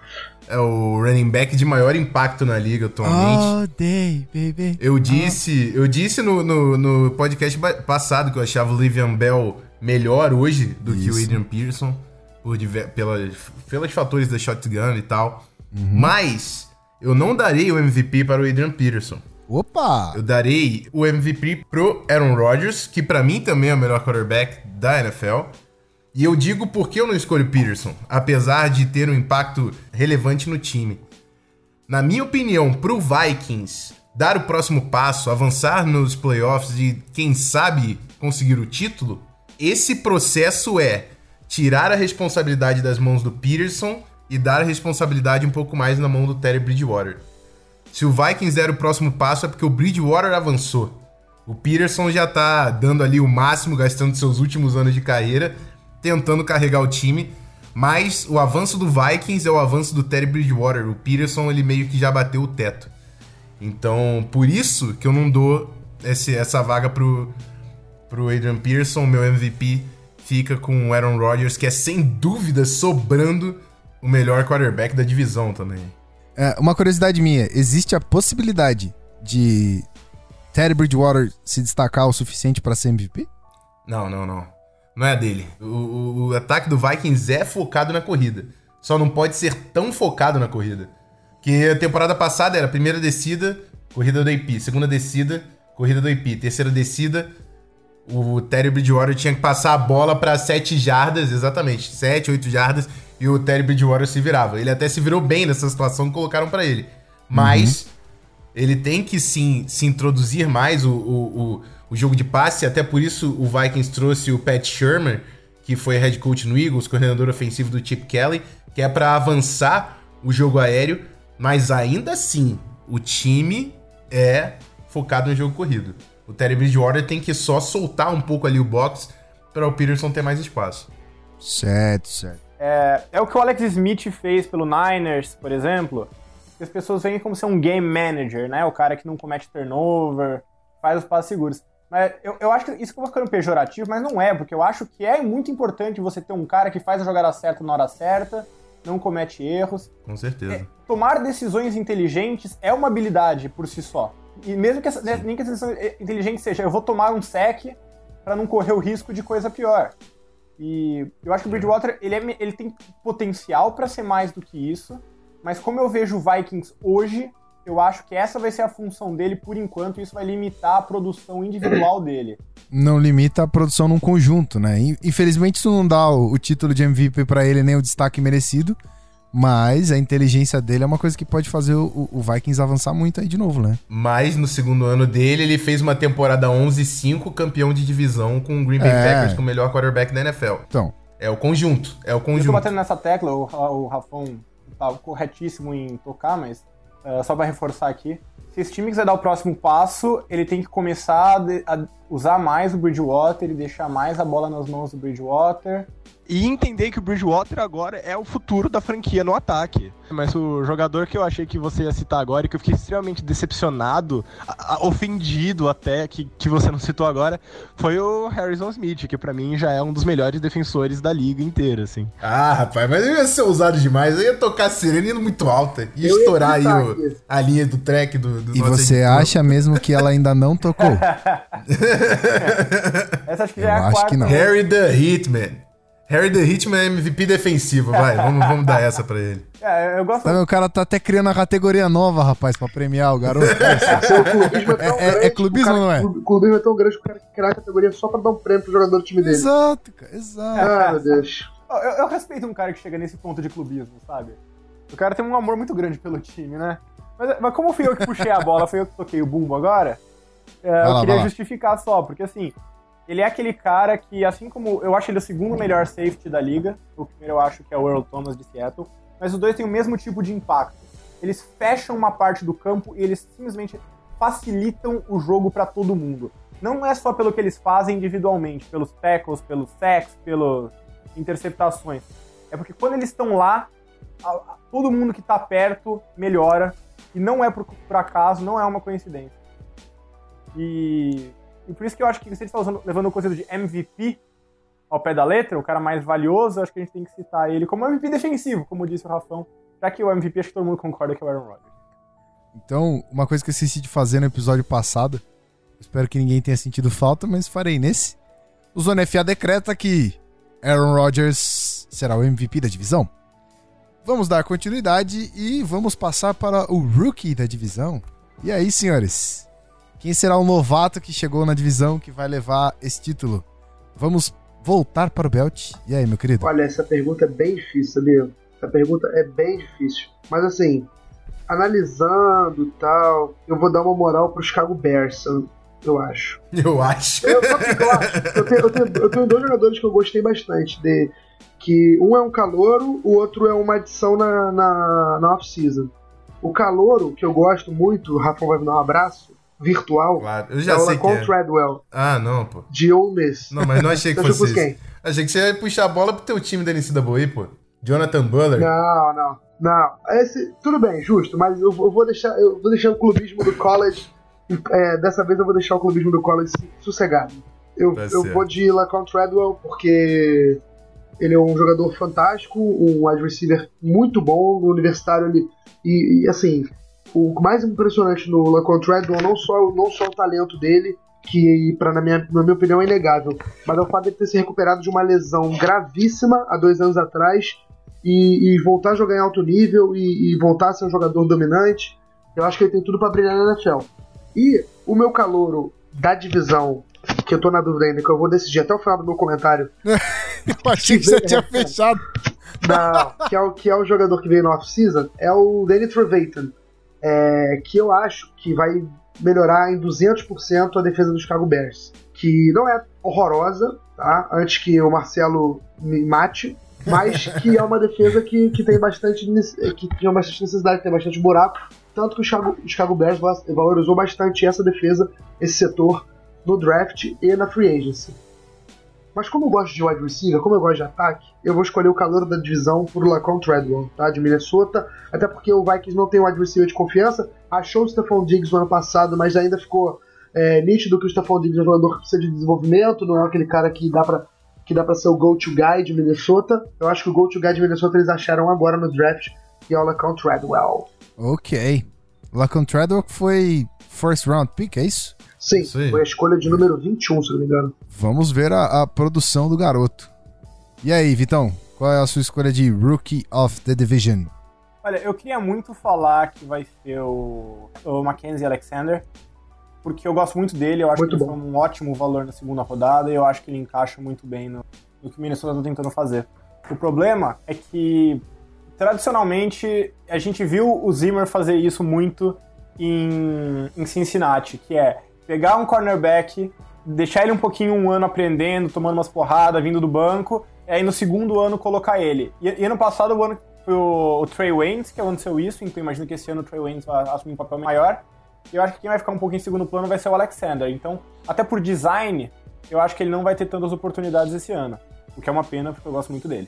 é o running back de maior impacto na liga atualmente. All day, baby. Eu disse, eu disse no, no, no, podcast passado que eu achava o Livian Bell melhor hoje do Isso. que o Adrian Pearson, por pela, pelos fatores da shotgun e tal. Uhum. Mas eu não darei o MVP para o Adrian Peterson. Opa! Eu darei o MVP pro Aaron Rodgers, que para mim também é o melhor quarterback da NFL. E eu digo por que eu não escolho Peterson, apesar de ter um impacto relevante no time. Na minha opinião, pro Vikings dar o próximo passo, avançar nos playoffs e quem sabe conseguir o título, esse processo é tirar a responsabilidade das mãos do Peterson e dar a responsabilidade um pouco mais na mão do Terry Bridgewater. Se o Vikings der o próximo passo é porque o Bridgewater avançou. O Peterson já tá dando ali o máximo, gastando seus últimos anos de carreira, tentando carregar o time. Mas o avanço do Vikings é o avanço do Terry Bridgewater. O Peterson ele meio que já bateu o teto. Então, por isso que eu não dou esse, essa vaga pro, pro Adrian Peterson. Meu MVP fica com o Aaron Rodgers, que é sem dúvida sobrando o melhor quarterback da divisão também. É, uma curiosidade minha, existe a possibilidade de Teddy Bridgewater se destacar o suficiente para ser MVP? Não, não, não. Não é dele. O, o, o, ataque do Vikings é focado na corrida. Só não pode ser tão focado na corrida. Que a temporada passada era primeira descida, corrida do AP. Segunda descida, corrida do AP. Terceira descida, o Terry Bridgewater tinha que passar a bola para 7 jardas, exatamente, 7, 8 jardas, e o Terry Bridgewater se virava. Ele até se virou bem nessa situação que colocaram para ele. Mas uhum. ele tem que sim se introduzir mais o, o, o, o, jogo de passe, até por isso o Vikings trouxe o Pat Shermer, que foi head coach no Eagles, coordenador ofensivo do Chip Kelly, que é para avançar o jogo aéreo, mas ainda assim o time é focado no jogo corrido. O Terry Bridgewater tem que só soltar um pouco ali o box para o Peterson ter mais espaço. Certo, certo. É, é o que o Alex Smith fez pelo Niners, por exemplo. As pessoas veem como ser um game manager, né? O cara que não comete turnover, faz os passos seguros. Mas eu, eu acho que isso que eu vou ficando pejorativo, mas não é, porque eu acho que é muito importante você ter um cara que faz a jogada certa na hora certa, não comete erros. Com certeza. É, tomar decisões inteligentes é uma habilidade por si só. E mesmo que essa, nem que a decisão inteligente seja, eu vou tomar um sec para não correr o risco de coisa pior. E eu acho que o Bridgewater ele, é, ele tem potencial para ser mais do que isso, mas como eu vejo o Vikings hoje, eu acho que essa vai ser a função dele por enquanto, e isso vai limitar a produção individual dele. Não limita a produção num conjunto, né? Infelizmente isso não dá o, o título de MVP para ele nem o destaque merecido, mas a inteligência dele é uma coisa que pode fazer o, o, Vikings avançar muito aí de novo, né? Mas no segundo ano dele, ele fez uma temporada 11-5, campeão de divisão com o Green Bay é. Packers, com o melhor quarterback da NFL. Então. É o conjunto, é o conjunto. Eu tô batendo nessa tecla, o, o Rafão tá corretíssimo em tocar, mas uh, só para reforçar aqui, se esse time quiser dar o próximo passo, ele tem que começar a, a usar mais o Bridgewater e deixar mais a bola nas mãos do Bridgewater e entender que o Bridgewater agora é o futuro da franquia no ataque. Mas o jogador que eu achei que você ia citar agora e que eu fiquei extremamente decepcionado, a, a, ofendido até, que, que você não citou agora, foi o Harrison Smith, que para mim já é um dos melhores defensores da liga inteira, assim. Ah, rapaz, mas ia ser ousado demais. Eu ia tocar a sirene indo muito alta. Ia eu estourar ia aí o, a linha do track do, do E você editor. acha mesmo que ela ainda não tocou? Essa acho que já eu é a quarta. Harry the Hitman. Harry the Hitman é MVP defensivo, vai. Vamos, vamos dar essa pra ele. É, eu gosto. Tá, o cara tá até criando a categoria nova, rapaz, pra premiar o garoto. é, é, é, clubismo, não é? O clubismo é tão grande que o cara quer criar a categoria só pra dar um prêmio pro jogador do time dele. Exato, cara, exato. Ah, meu Deus. Eu, eu, respeito um cara que chega nesse ponto de clubismo, sabe? O cara tem um amor muito grande pelo time, né? Mas, mas como fui eu que puxei a bola, foi eu que toquei o bumbo agora, é, eu lá, queria justificar só, porque assim, ele é aquele cara que, assim como eu acho ele o segundo melhor safety da liga, o primeiro eu acho que é o Earl Thomas de Seattle, mas os dois têm o mesmo tipo de impacto. Eles fecham uma parte do campo e eles simplesmente facilitam o jogo para todo mundo. Não é só pelo que eles fazem individualmente, pelos tackles, pelos sacks, pelas interceptações. É porque quando eles estão lá, todo mundo que tá perto melhora. E não é por, por acaso, não é uma coincidência. E e por isso que eu acho que se a gente usando, levando o conceito de MVP ao pé da letra, o cara mais valioso, acho que a gente tem que citar ele como MVP defensivo, como disse o Rafão, já que o MVP acho que todo mundo concorda que é o Aaron Rodgers. Então, uma coisa que eu esqueci de fazer no episódio passado, espero que ninguém tenha sentido falta, mas farei nesse. O Zona FA decreta que Aaron Rodgers será o MVP da divisão. Vamos dar continuidade e vamos passar para o rookie da divisão. E aí, senhores? Quem será o novato que chegou na divisão que vai levar esse título? Vamos voltar para o Belt. E aí, meu querido? Olha, essa pergunta é bem difícil, sabia? Essa pergunta é bem difícil. Mas assim, analisando e tal, eu vou dar uma moral pro Chicago Bears, eu acho. Eu acho. Eu, eu, acho. Eu, tenho, eu, tenho, eu tenho dois jogadores que eu gostei bastante de que um é um calouro, o outro é uma adição na, na, na off-season. O calouro, que eu gosto muito, o Rafa vai me dar um abraço, virtual. Claro, eu já sei o Lacon é. Treadwell. Ah, não, pô. De Miss. Não, mas não achei que fosse quem? Achei que você ia puxar a bola pro teu time da NCAA, pô. Jonathan Buller. Não, não. Não. Esse, tudo bem, justo, mas eu, eu, vou deixar eu vou deixar o clubismo do college. É, dessa vez eu vou deixar o clubismo do college sossegado. Eu, eu vou de Lacon Treadwell porque ele é um jogador fantástico, um wide receiver muito bom no universitário ele e, e assim o mais impressionante no Laquan Treadwell não só, não só o talento dele, que pra, na, minha, na minha opinião é inegável, mas é o fato de ele ter se recuperado de uma lesão gravíssima há dois anos atrás e, e voltar a jogar em alto nível e, e, voltar a ser um jogador dominante. Eu acho que ele tem tudo para brilhar na NFL. E o meu calouro da divisão, que eu tô na dúvida ainda, que eu vou decidir até o final do meu comentário. eu achei que você tinha fechado. Que é, o, que é o jogador que veio no off-season, é o Danny Trevathan é, que eu acho que vai melhorar em 200% a defesa do Chicago Bears. Que não é horrorosa, tá? Antes que o Marcelo me mate, mas que é uma defesa que, que tem bastante que tinha bastante necessidade, tem bastante buraco. Tanto que o Chicago, o Chicago Bears valorizou bastante essa defesa, esse setor, no draft e na free agency. Mas como eu gosto de wide receiver, como eu gosto de ataque, eu vou escolher o calor da divisão por Lacon Treadwell, tá? De Minnesota. Até porque o Vikings não tem wide receiver de confiança. Achou o Stephon Diggs no ano passado, mas ainda ficou é, nítido que o Stephon Diggs é um jogador que precisa de desenvolvimento, não é aquele cara que dá pra, que dá pra ser o go-to guy de Minnesota. Eu acho que o go-to guy de Minnesota eles acharam agora no draft, e é o Lacon Treadwell. Ok. Lacon Treadwell foi first round pick, é isso? Sim, foi a escolha de número 21, se não me engano. Vamos ver a, a produção do garoto. E aí, Vitão? Qual é a sua escolha de Rookie of the Division? Olha, eu queria muito falar que vai ser o, o Mackenzie Alexander, porque eu gosto muito dele, eu acho Muito que ele bom. foi um ótimo valor na segunda rodada e eu acho que ele encaixa muito bem no, no que o Minnesota está tentando fazer. O problema é que, tradicionalmente, a gente viu o Zimmer fazer isso muito em, em Cincinnati, que é pegar um cornerback, deixar ele um pouquinho um ano aprendendo, tomando umas porradas, vindo do banco, e aí no segundo ano colocar ele. E, e ano passado o ano foi o, o Trey Waynes que aconteceu isso, então imagino que esse ano o Trey Waynes vai assumir um papel maior. E eu acho que quem vai ficar um pouquinho em segundo plano vai ser o Alexander. Então, até por design, eu acho que ele não vai ter tantas oportunidades esse ano. O que é uma pena, porque eu gosto muito dele.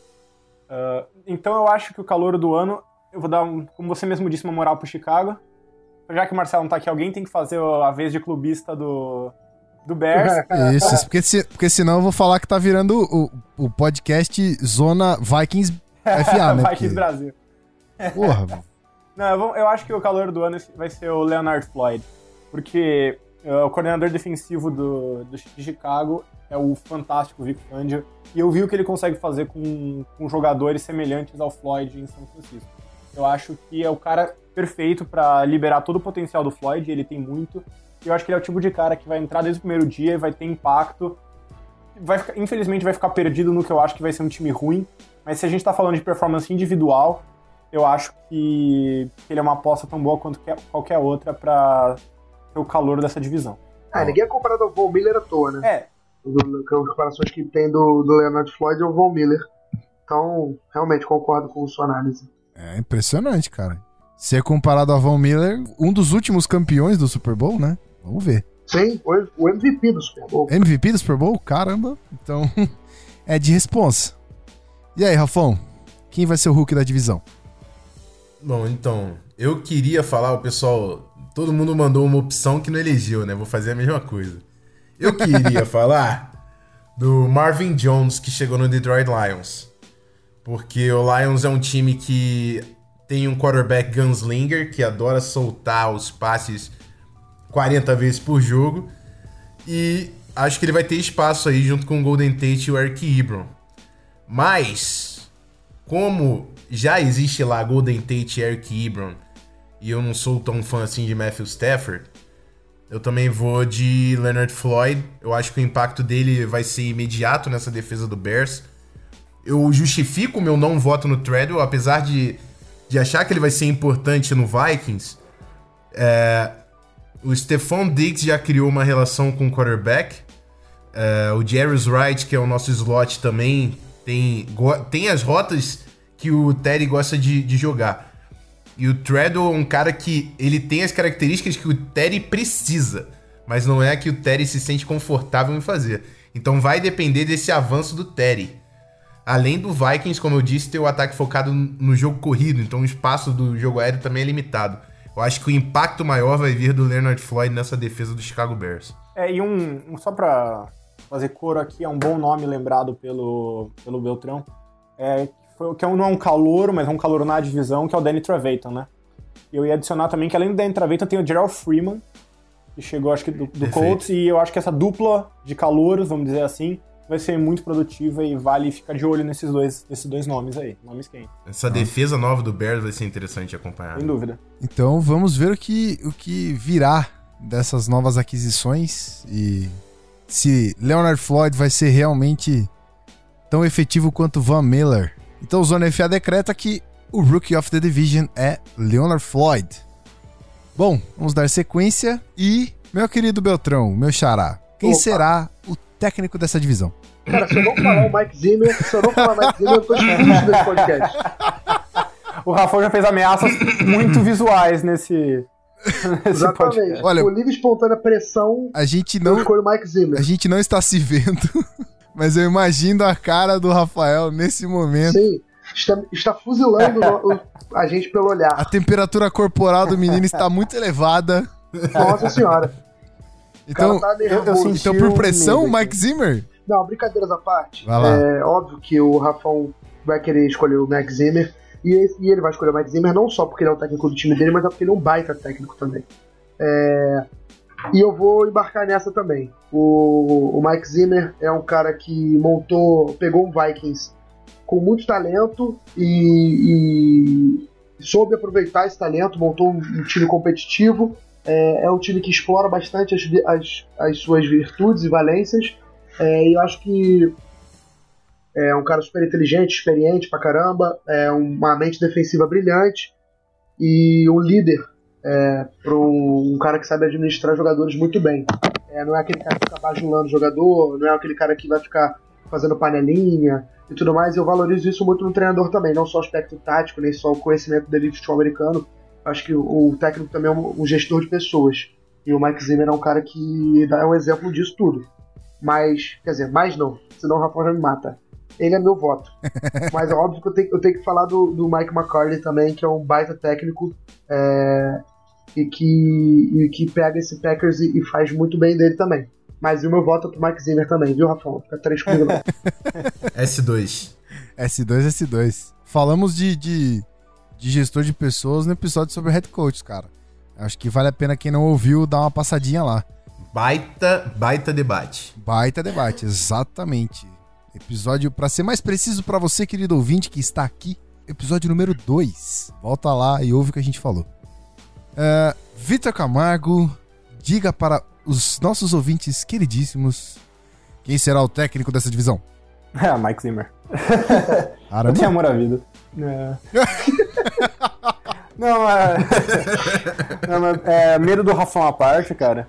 Ah, então eu acho que o calor do ano, eu vou dar, um, como você mesmo disse, uma moral pro Chicago. Já que o Marcelo não tá aqui, alguém tem que fazer a vez de clubista do, do Bears. Isso, porque, se, porque senão eu vou falar que tá virando o, o podcast Zona Vikings FA, né? Vikings Porque, Brasil. porra, mano. Não, eu, vou- eu acho que o calor do ano vai ser o Leonard Floyd. Porque é, o coordenador defensivo do, do Chicago é o fantástico Vic Fangio. E eu vi o que ele consegue fazer com, com jogadores semelhantes ao Floyd em São Francisco. Eu acho que é o cara perfeito pra liberar todo o potencial do Floyd, ele tem muito. E eu acho que ele é o tipo de cara que vai entrar desde o primeiro dia e vai ter impacto. Vai ficar- infelizmente vai ficar perdido no que eu acho que vai ser um time ruim. Mas se a gente tá falando de performance individual, eu acho que ele é uma aposta tão boa quanto que- qualquer outra pra ter o calor dessa divisão. Ah, ninguém é comparado ao Von Miller à toa, né? É, Do- As comparações que tem do, do Leonard Floyd é o Von Miller. Então, realmente concordo com sua análise. É impressionante, cara. Ser comparado a Von Miller, um dos últimos campeões do Super Bowl, né? Vamos ver. Sim, o, o MVP do Super Bowl. MVP do Super Bowl? Caramba. Então, é de responsa. E aí, Rafão? Quem vai ser o Hulk da divisão? Bom, então, eu queria falar, o pessoal. Todo mundo mandou uma opção que não elegeu, né? Vou fazer a mesma coisa. Eu queria falar do Marvin Jones, que chegou no Detroit Lions. Porque o Lions é um time que tem um quarterback gunslinger, que adora soltar os passes 40 vezes por jogo. E acho que ele vai ter espaço aí junto com o Golden Tate e o Eric Ebron. Mas, como já existe lá Golden Tate e Eric Ebron, e eu não sou tão fã assim de Matthew Stafford, eu também vou de Leonard Floyd. Eu acho que o impacto dele vai ser imediato nessa defesa do Bears. Eu justifico o meu não voto no Treadwell, apesar de, de achar que ele vai ser importante no Vikings. É, o Stephon Diggs já criou uma relação com o quarterback. É, o Jarvis Wright, que é o nosso slot também, tem, tem as rotas que o Terry gosta de, de jogar. E o Treadwell é um cara que ele tem as características que o Terry precisa, mas não é a que o Terry se sente confortável em fazer. Então vai depender desse avanço do Terry. Além do Vikings, como eu disse, ter o ataque focado no jogo corrido, então o espaço do jogo aéreo também é limitado. Eu acho que o impacto maior vai vir do Leonard Floyd nessa defesa do Chicago Bears. É, e um, um- só pra fazer coro aqui, é um bom nome lembrado pelo, pelo Beltrão, é, que foi- que é um- não é um calouro, mas é um calouro na divisão, que é o Danny Trevathan, né? E eu ia adicionar também que além do Danny Trevathan tem o Gerald Freeman, que chegou acho que do, do. Colts, e eu acho que essa dupla de calouros, vamos dizer assim, vai ser muito produtiva e vale ficar de olho nesses dois, nesses dois nomes aí, nomes quentes, Essa defesa nova do Bears vai ser interessante de acompanhar. sem dúvida. Então vamos ver o que, o que virá dessas novas aquisições e se Leonard Floyd vai ser realmente tão efetivo quanto Van Miller. Então o Zona FA decreta que o Rookie of the Division é Leonard Floyd. Bom, vamos dar sequência e, meu querido Beltrão, meu xará, quem Opa. será o técnico dessa divisão? Cara, se eu não falar o Mike Zimmer, se eu não falar o Mike Zimmer, eu tô expulso desse podcast. O Rafael já fez ameaças muito visuais nesse, Exatamente. podcast. Olha- Por livre e espontânea pressão, A gente não, o Mike Zimmer. a gente não está se vendo, Mas eu imagino a cara do Rafael nesse momento. Sim, está, está fuzilando o- a gente pelo A olhar. temperatura corporal do menino está muito elevada. Nossa senhora. Então, o tá nervoso. então por pressão, medo aqui. Mike Zimmer? Não, brincadeiras à parte. É óbvio que o Rafão vai querer escolher o Max Zimmer. E, e ele vai escolher o Max Zimmer não só porque ele é o técnico do time dele, mas é porque ele é um baita técnico também. É, e eu vou embarcar nessa também. O, o Mike Zimmer é um cara que montou, pegou um Vikings com muito talento e, e soube aproveitar esse talento, montou um, um time competitivo. É, é um time que explora bastante as, as, as suas virtudes e valências. É, e eu acho que é um cara super inteligente, experiente pra caramba, é uma mente defensiva brilhante e um líder é, para um, um cara que sabe administrar jogadores muito bem. É, não é aquele cara que fica bajulando o jogador, não é aquele cara que vai ficar fazendo panelinha e tudo mais. Eu valorizo isso muito no treinador também, não só o aspecto tático, nem só o conhecimento dele de futebol americano. Acho que o, o técnico também é um, um gestor de pessoas. E o Mike Zimmer é um cara que dá um exemplo disso tudo. Mas, quer dizer, mais não, senão o Rafael já me mata. Ele é meu voto. Mas é óbvio que eu tenho, eu tenho que falar do, do Mike McCarthy também, que é um baita técnico é, e, que, e que pega esse Packers e, e faz muito bem dele também. Mas o meu voto é pro Mike Zimmer também, viu, Rafael? Fica três comigo não. S2. S2, S2. Falamos de, de, de gestor de pessoas no episódio sobre head coach, cara. Acho que vale a pena quem não ouviu dar uma passadinha lá. Baita, baita debate. Baita debate, exatamente. Episódio, pra ser mais preciso pra você, querido ouvinte que está aqui, episódio número 2. Volta lá e ouve o que a gente falou. É, Vitor Camargo, diga para os nossos ouvintes queridíssimos quem será o técnico dessa divisão. É, Mike Zimmer. Eu Caramba. tenho amor à vida. É. Não, é. Não, mas, é, medo do Rafão à parte, cara.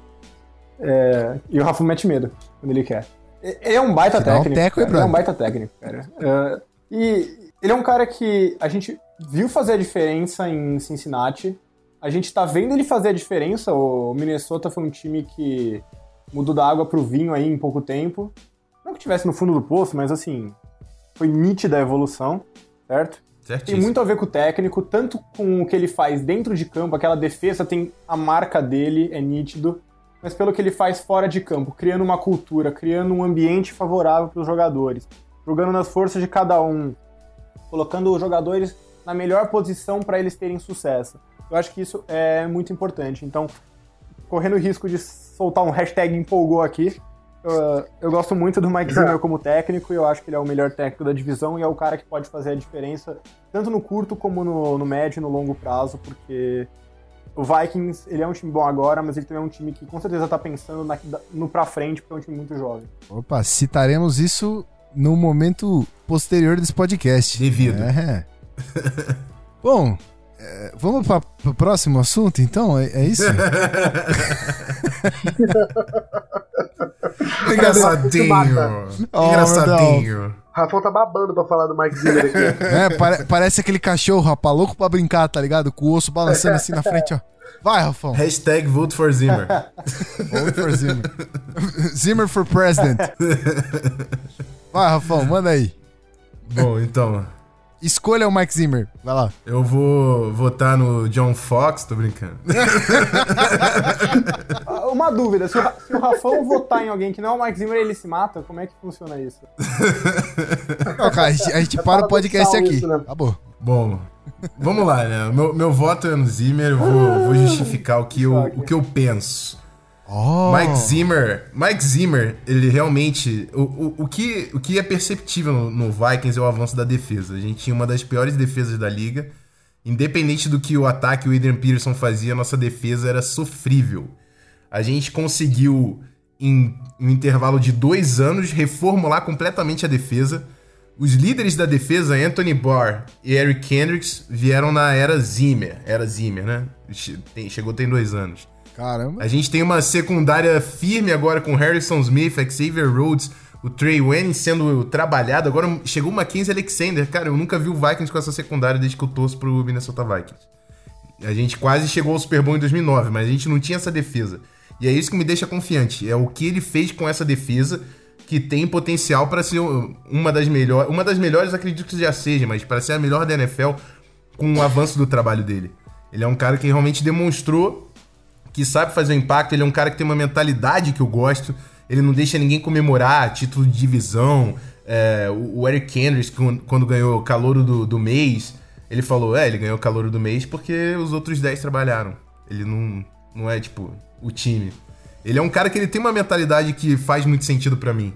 É, e o Rafão mete medo quando ele quer. Ele é um baita um técnico. teco ele é um baita técnico, cara. É, e ele é um cara que a gente viu fazer a diferença em Cincinnati. A gente tá vendo ele fazer a diferença. O Minnesota foi um time que mudou da água pro vinho aí em pouco tempo. Não que tivesse no fundo do poço, mas assim, foi nítida a evolução, certo? Tem Certíssimo. muito a ver com o técnico, tanto com o que ele faz dentro de campo, aquela defesa tem a marca dele, é nítido, mas pelo que ele faz fora de campo, criando uma cultura, criando um ambiente favorável para os jogadores, jogando nas forças de cada um, colocando os jogadores na melhor posição para eles terem sucesso. Eu acho que isso é muito importante. Então, correndo o risco de soltar um hashtag empolgou aqui, eu, eu gosto muito do Mike Zimmer como técnico e eu acho que ele é o melhor técnico da divisão e é o cara que pode fazer a diferença tanto no curto como no, no médio e no longo prazo, porque o Vikings, ele é um time bom agora, mas ele também é um time que com certeza tá pensando na, no pra frente, porque é um time muito jovem. Opa, citaremos isso no momento posterior desse podcast. Devido. É. Bom, é, vamos para o próximo assunto, então? É, é isso? Engraçadinho. Oh, Engraçadinho. Rafael tá babando pra falar do Mike Zimmer aqui. É, pare- parece aquele cachorro, rapaz, louco pra brincar, tá ligado? Com o osso balançando assim na frente, ó. Vai, Rafão. Hashtag vote for Zimmer. Vote for Zimmer. Zimmer for president. Vai, Rafão, manda aí. Bom, então, Escolha o Mike Zimmer. Vai lá. eu vou votar no John Fox, tô brincando. Uma dúvida, se o, se o Rafão votar em alguém que não é o Mike Zimmer, ele se mata? Como é que funciona isso? Não, cara, a gente, a gente É para o podcast aqui. isso, né? Acabou. Bom, vamos lá, né? Meu, meu voto é no Zimmer, eu vou, vou justificar o que, eu, o que eu penso. Oh. Mike Zimmer, Mike Zimmer, ele realmente. O, o, o, que, o que é perceptível no, no Vikings é o avanço da defesa. A gente tinha uma das piores defesas da liga. Independente do que o ataque o Adrian Peterson fazia, nossa defesa era sofrível. A gente conseguiu, em um intervalo de dois anos, reformular completamente a defesa. Os líderes da defesa, Anthony Barr e Eric Kendricks, vieram na era Zimmer. Era Zimmer, né? Chegou tem dois anos. Caramba. A gente tem uma secundária firme agora com Harrison Smith, Xavier Rhodes, o Trey Wayne sendo trabalhado. Agora chegou o Mackenzie Alexander. Cara, eu nunca vi o Vikings com essa secundária desde que eu torço pro Minnesota Vikings. A gente quase chegou ao Super Bowl em 2009, mas a gente não tinha essa defesa. E é isso que me deixa confiante. É o que ele fez com essa defesa, que tem potencial para ser uma das melhores, uma das melhores acredito que já seja, mas para ser a melhor da NFL com o avanço do trabalho dele. Ele é um cara que realmente demonstrou que sabe fazer um impacto, ele é um cara que tem uma mentalidade que eu gosto, ele não deixa ninguém comemorar título de divisão. É, o, Eric Kendricks, quando ganhou o calouro do, do mês, ele falou: é, ele ganhou o calouro do mês porque os outros 10 trabalharam. Ele não, não é, tipo, o time. Ele é um cara que ele tem uma mentalidade que faz muito sentido para mim.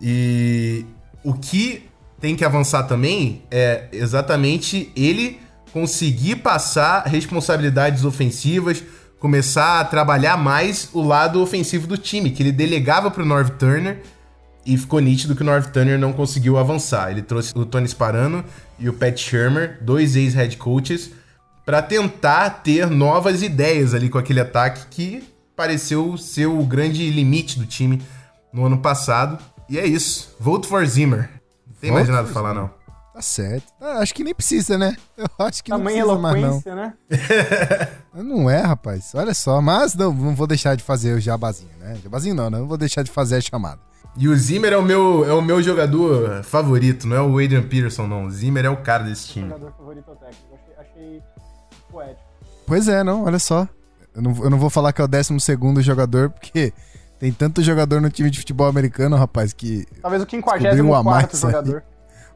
E o que tem que avançar também é exatamente ele conseguir passar responsabilidades ofensivas, começar a trabalhar mais o lado ofensivo do time, que ele delegava pro Norv Turner e ficou nítido que o Norv Turner não conseguiu avançar. Ele trouxe o Tony Sparano e o Pat Shermer, dois ex-head coaches, para tentar ter novas ideias ali com aquele ataque que pareceu ser o grande limite do time no ano passado. E é isso. Vote for Zimmer. Não tem mais nada pra falar, não. Tá certo. Ah, acho que nem precisa, né? Eu acho que Tamanho não precisa mais, não. né? não é, rapaz. Olha só. Mas não, não vou deixar de fazer o jabazinho, né? Jabazinho não, né? Não vou deixar de fazer a chamada. E o Zimmer é o meu, é o meu jogador favorito, não é o Adrian Peterson, não. O Zimmer é o cara desse time. Jogador favorito técnico. Achei, achei poético. Pois é, não, olha só. Eu não, eu não vou falar que é o 12 jogador, porque tem tanto jogador no time de futebol americano, rapaz, que. Talvez o 54 jogador.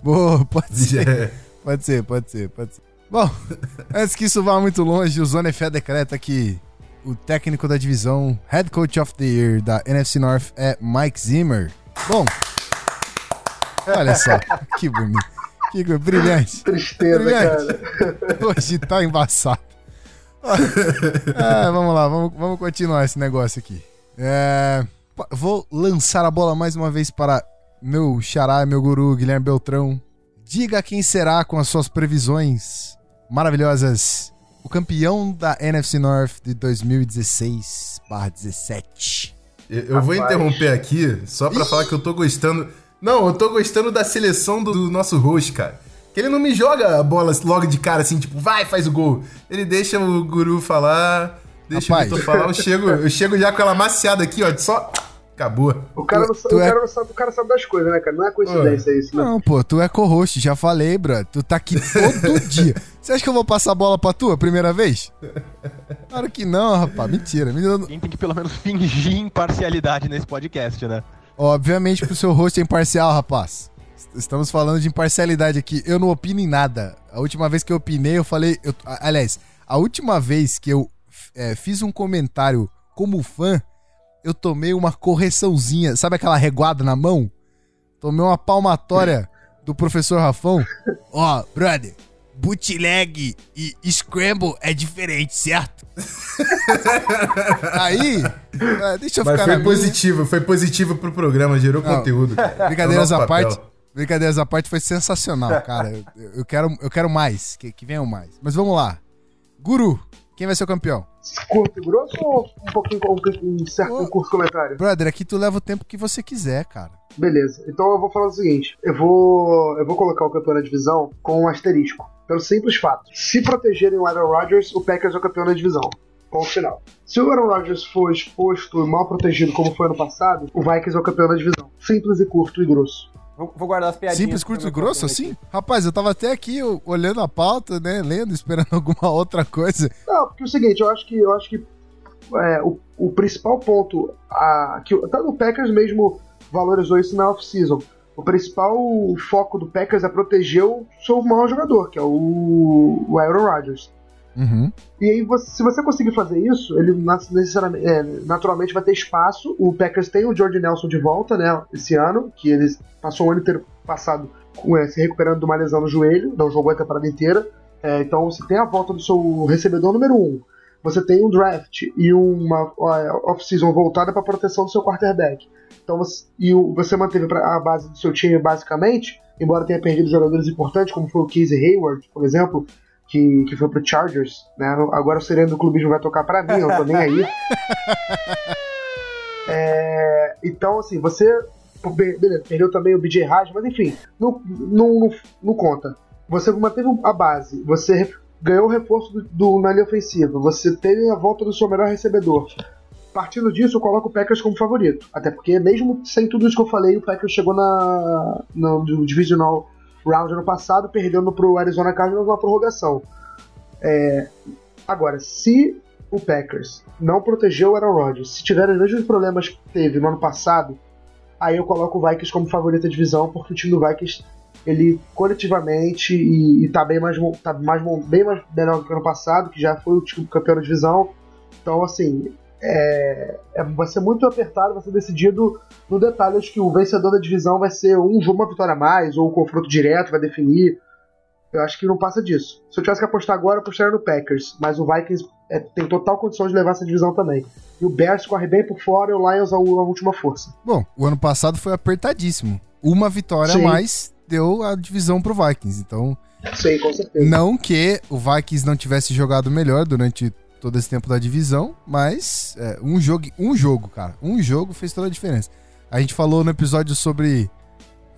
Boa, pode ser. pode ser, pode ser, pode ser. Bom, antes que isso vá muito longe, o Zone Fé decreta que o técnico da divisão Head Coach of the Year da NFC North é Mike Zimmer. Bom, olha só, que bonito. Que brilhante. Tristeza, brilhante. cara. Hoje tá embaçado. é, vamos lá, vamos, vamos continuar esse negócio aqui. É, vou lançar a bola mais uma vez para meu xará, meu guru, Guilherme Beltrão. Diga quem será com as suas previsões maravilhosas o campeão da NFC North de 2016/17. Eu, eu vou interromper aqui só para falar que eu tô gostando. Não, eu tô gostando da seleção do, do nosso host, cara. Que ele não me joga a bola logo de cara assim, tipo, vai, faz o gol. Ele deixa o guru falar, deixa Rapaz. o Vitor falar. Eu chego, eu chego já com ela maciada aqui, ó, só Acabou. O cara, não, o, é... cara não sabe, o cara sabe das coisas, né, cara? Não é coincidência Ô. isso, né? Não, pô, tu é co-host, já falei, bro. Tu tá aqui todo dia. Você acha que eu vou passar a bola pra tu a primeira vez? Claro que não, rapaz. Mentira. Quem tem que pelo menos fingir imparcialidade nesse podcast, né? Obviamente que o seu host é imparcial, rapaz. Estamos falando de imparcialidade aqui. Eu não opino em nada. A última vez que eu opinei, eu falei. Eu, aliás, a última vez que eu é, fiz um comentário como fã eu tomei uma correçãozinha, sabe aquela reguada na mão? Tomei uma palmatória do professor Rafão. Ó, oh, brother, bootleg e scramble é diferente, certo? Aí, é, deixa eu Mas ficar foi positivo, minha. foi positivo pro programa, gerou Não, conteúdo. Brincadeiras à parte, brincadeiras à parte foi sensacional, cara. Eu, eu, quero, eu quero mais, que, que venham mais. Mas vamos lá. Guru, quem vai ser o campeão? Curto e grosso ou um pouquinho com um certo Ô, curso comentário? Brother, aqui tu leva o tempo que você quiser, cara. Beleza. Então eu vou falar o seguinte: eu vou, eu vou colocar o campeão da divisão com um asterisco. Pelo simples fato: se protegerem o Aaron Rodgers, o Packers é o campeão da divisão. Ponto final. Se o Aaron Rodgers for exposto e mal protegido como foi ano passado, o Vikings é o campeão da divisão. Simples e curto e grosso. Vou, vou guardar as piadinhas. Simples, curto e grosso, assim? Aqui. Rapaz, eu tava até aqui olhando a pauta, né? Lendo, esperando alguma outra coisa. Não, porque é o seguinte, eu acho que eu acho que é, o, o principal ponto, a, que tá no Packers mesmo valorizou isso na off-season. O principal foco do Packers é proteger o seu maior jogador, que é o, o Aaron Rodgers. Uhum. E aí, se você conseguir fazer isso, ele necessariamente, é, naturalmente vai ter espaço. O Packers tem o George Nelson de volta, né, esse ano, que ele passou o ano inteiro passado é, se recuperando de uma lesão no joelho, não jogou a temporada inteira. É, então você tem a volta do seu recebedor número um. Você tem um draft e uma off-season voltada para proteção do seu quarterback. Então você, e você manteve a base do seu time basicamente, embora tenha perdido jogadores importantes, como foi o Casey Hayward, por exemplo, que, que foi pro Chargers, né? Agora o sereno do clubismo vai tocar pra mim, eu não tô nem aí. É, então, assim, você. Beleza, perdeu também o BJ Raj, mas enfim, não, não, não, não, conta. Você manteve a base, você ganhou o reforço do, do, na linha ofensiva, você teve a volta do seu melhor recebedor. partindo disso, eu coloco o Packers como favorito. Até porque, mesmo sem tudo isso que eu falei, o Packers chegou na, no Divisional Round ano passado, perdendo pro Arizona Cardinals na prorrogação. É, agora, se o Packers não protegeu o Aaron Rodgers, se tiver os mesmos problemas que teve no ano passado, aí eu coloco o Vikings como favorito da divisão, porque o time do Vikings, ele coletivamente e, e tá bem mais, tá mais bem mais melhor do que o ano passado, que já foi o time campeão da divisão. Então, assim, é, é, vai ser muito apertado, vai ser decidido no detalhe. Acho que o vencedor da divisão vai ser um jogo, uma vitória a mais, ou um confronto direto vai definir. Eu acho que não passa disso. Se eu tivesse que apostar agora, eu apostaria no Packers. Mas o Vikings é, tem total condição de levar essa divisão também. E o Bears corre bem por fora e o Lions a, a última força. Bom, o ano passado foi apertadíssimo. Uma vitória Sim. a mais deu a divisão pro Vikings. Então. Sim, com certeza. Não que o Vikings não tivesse jogado melhor durante todo esse tempo da divisão, mas é, um jogo, um jogo, cara, um jogo fez toda a diferença. A gente falou no episódio sobre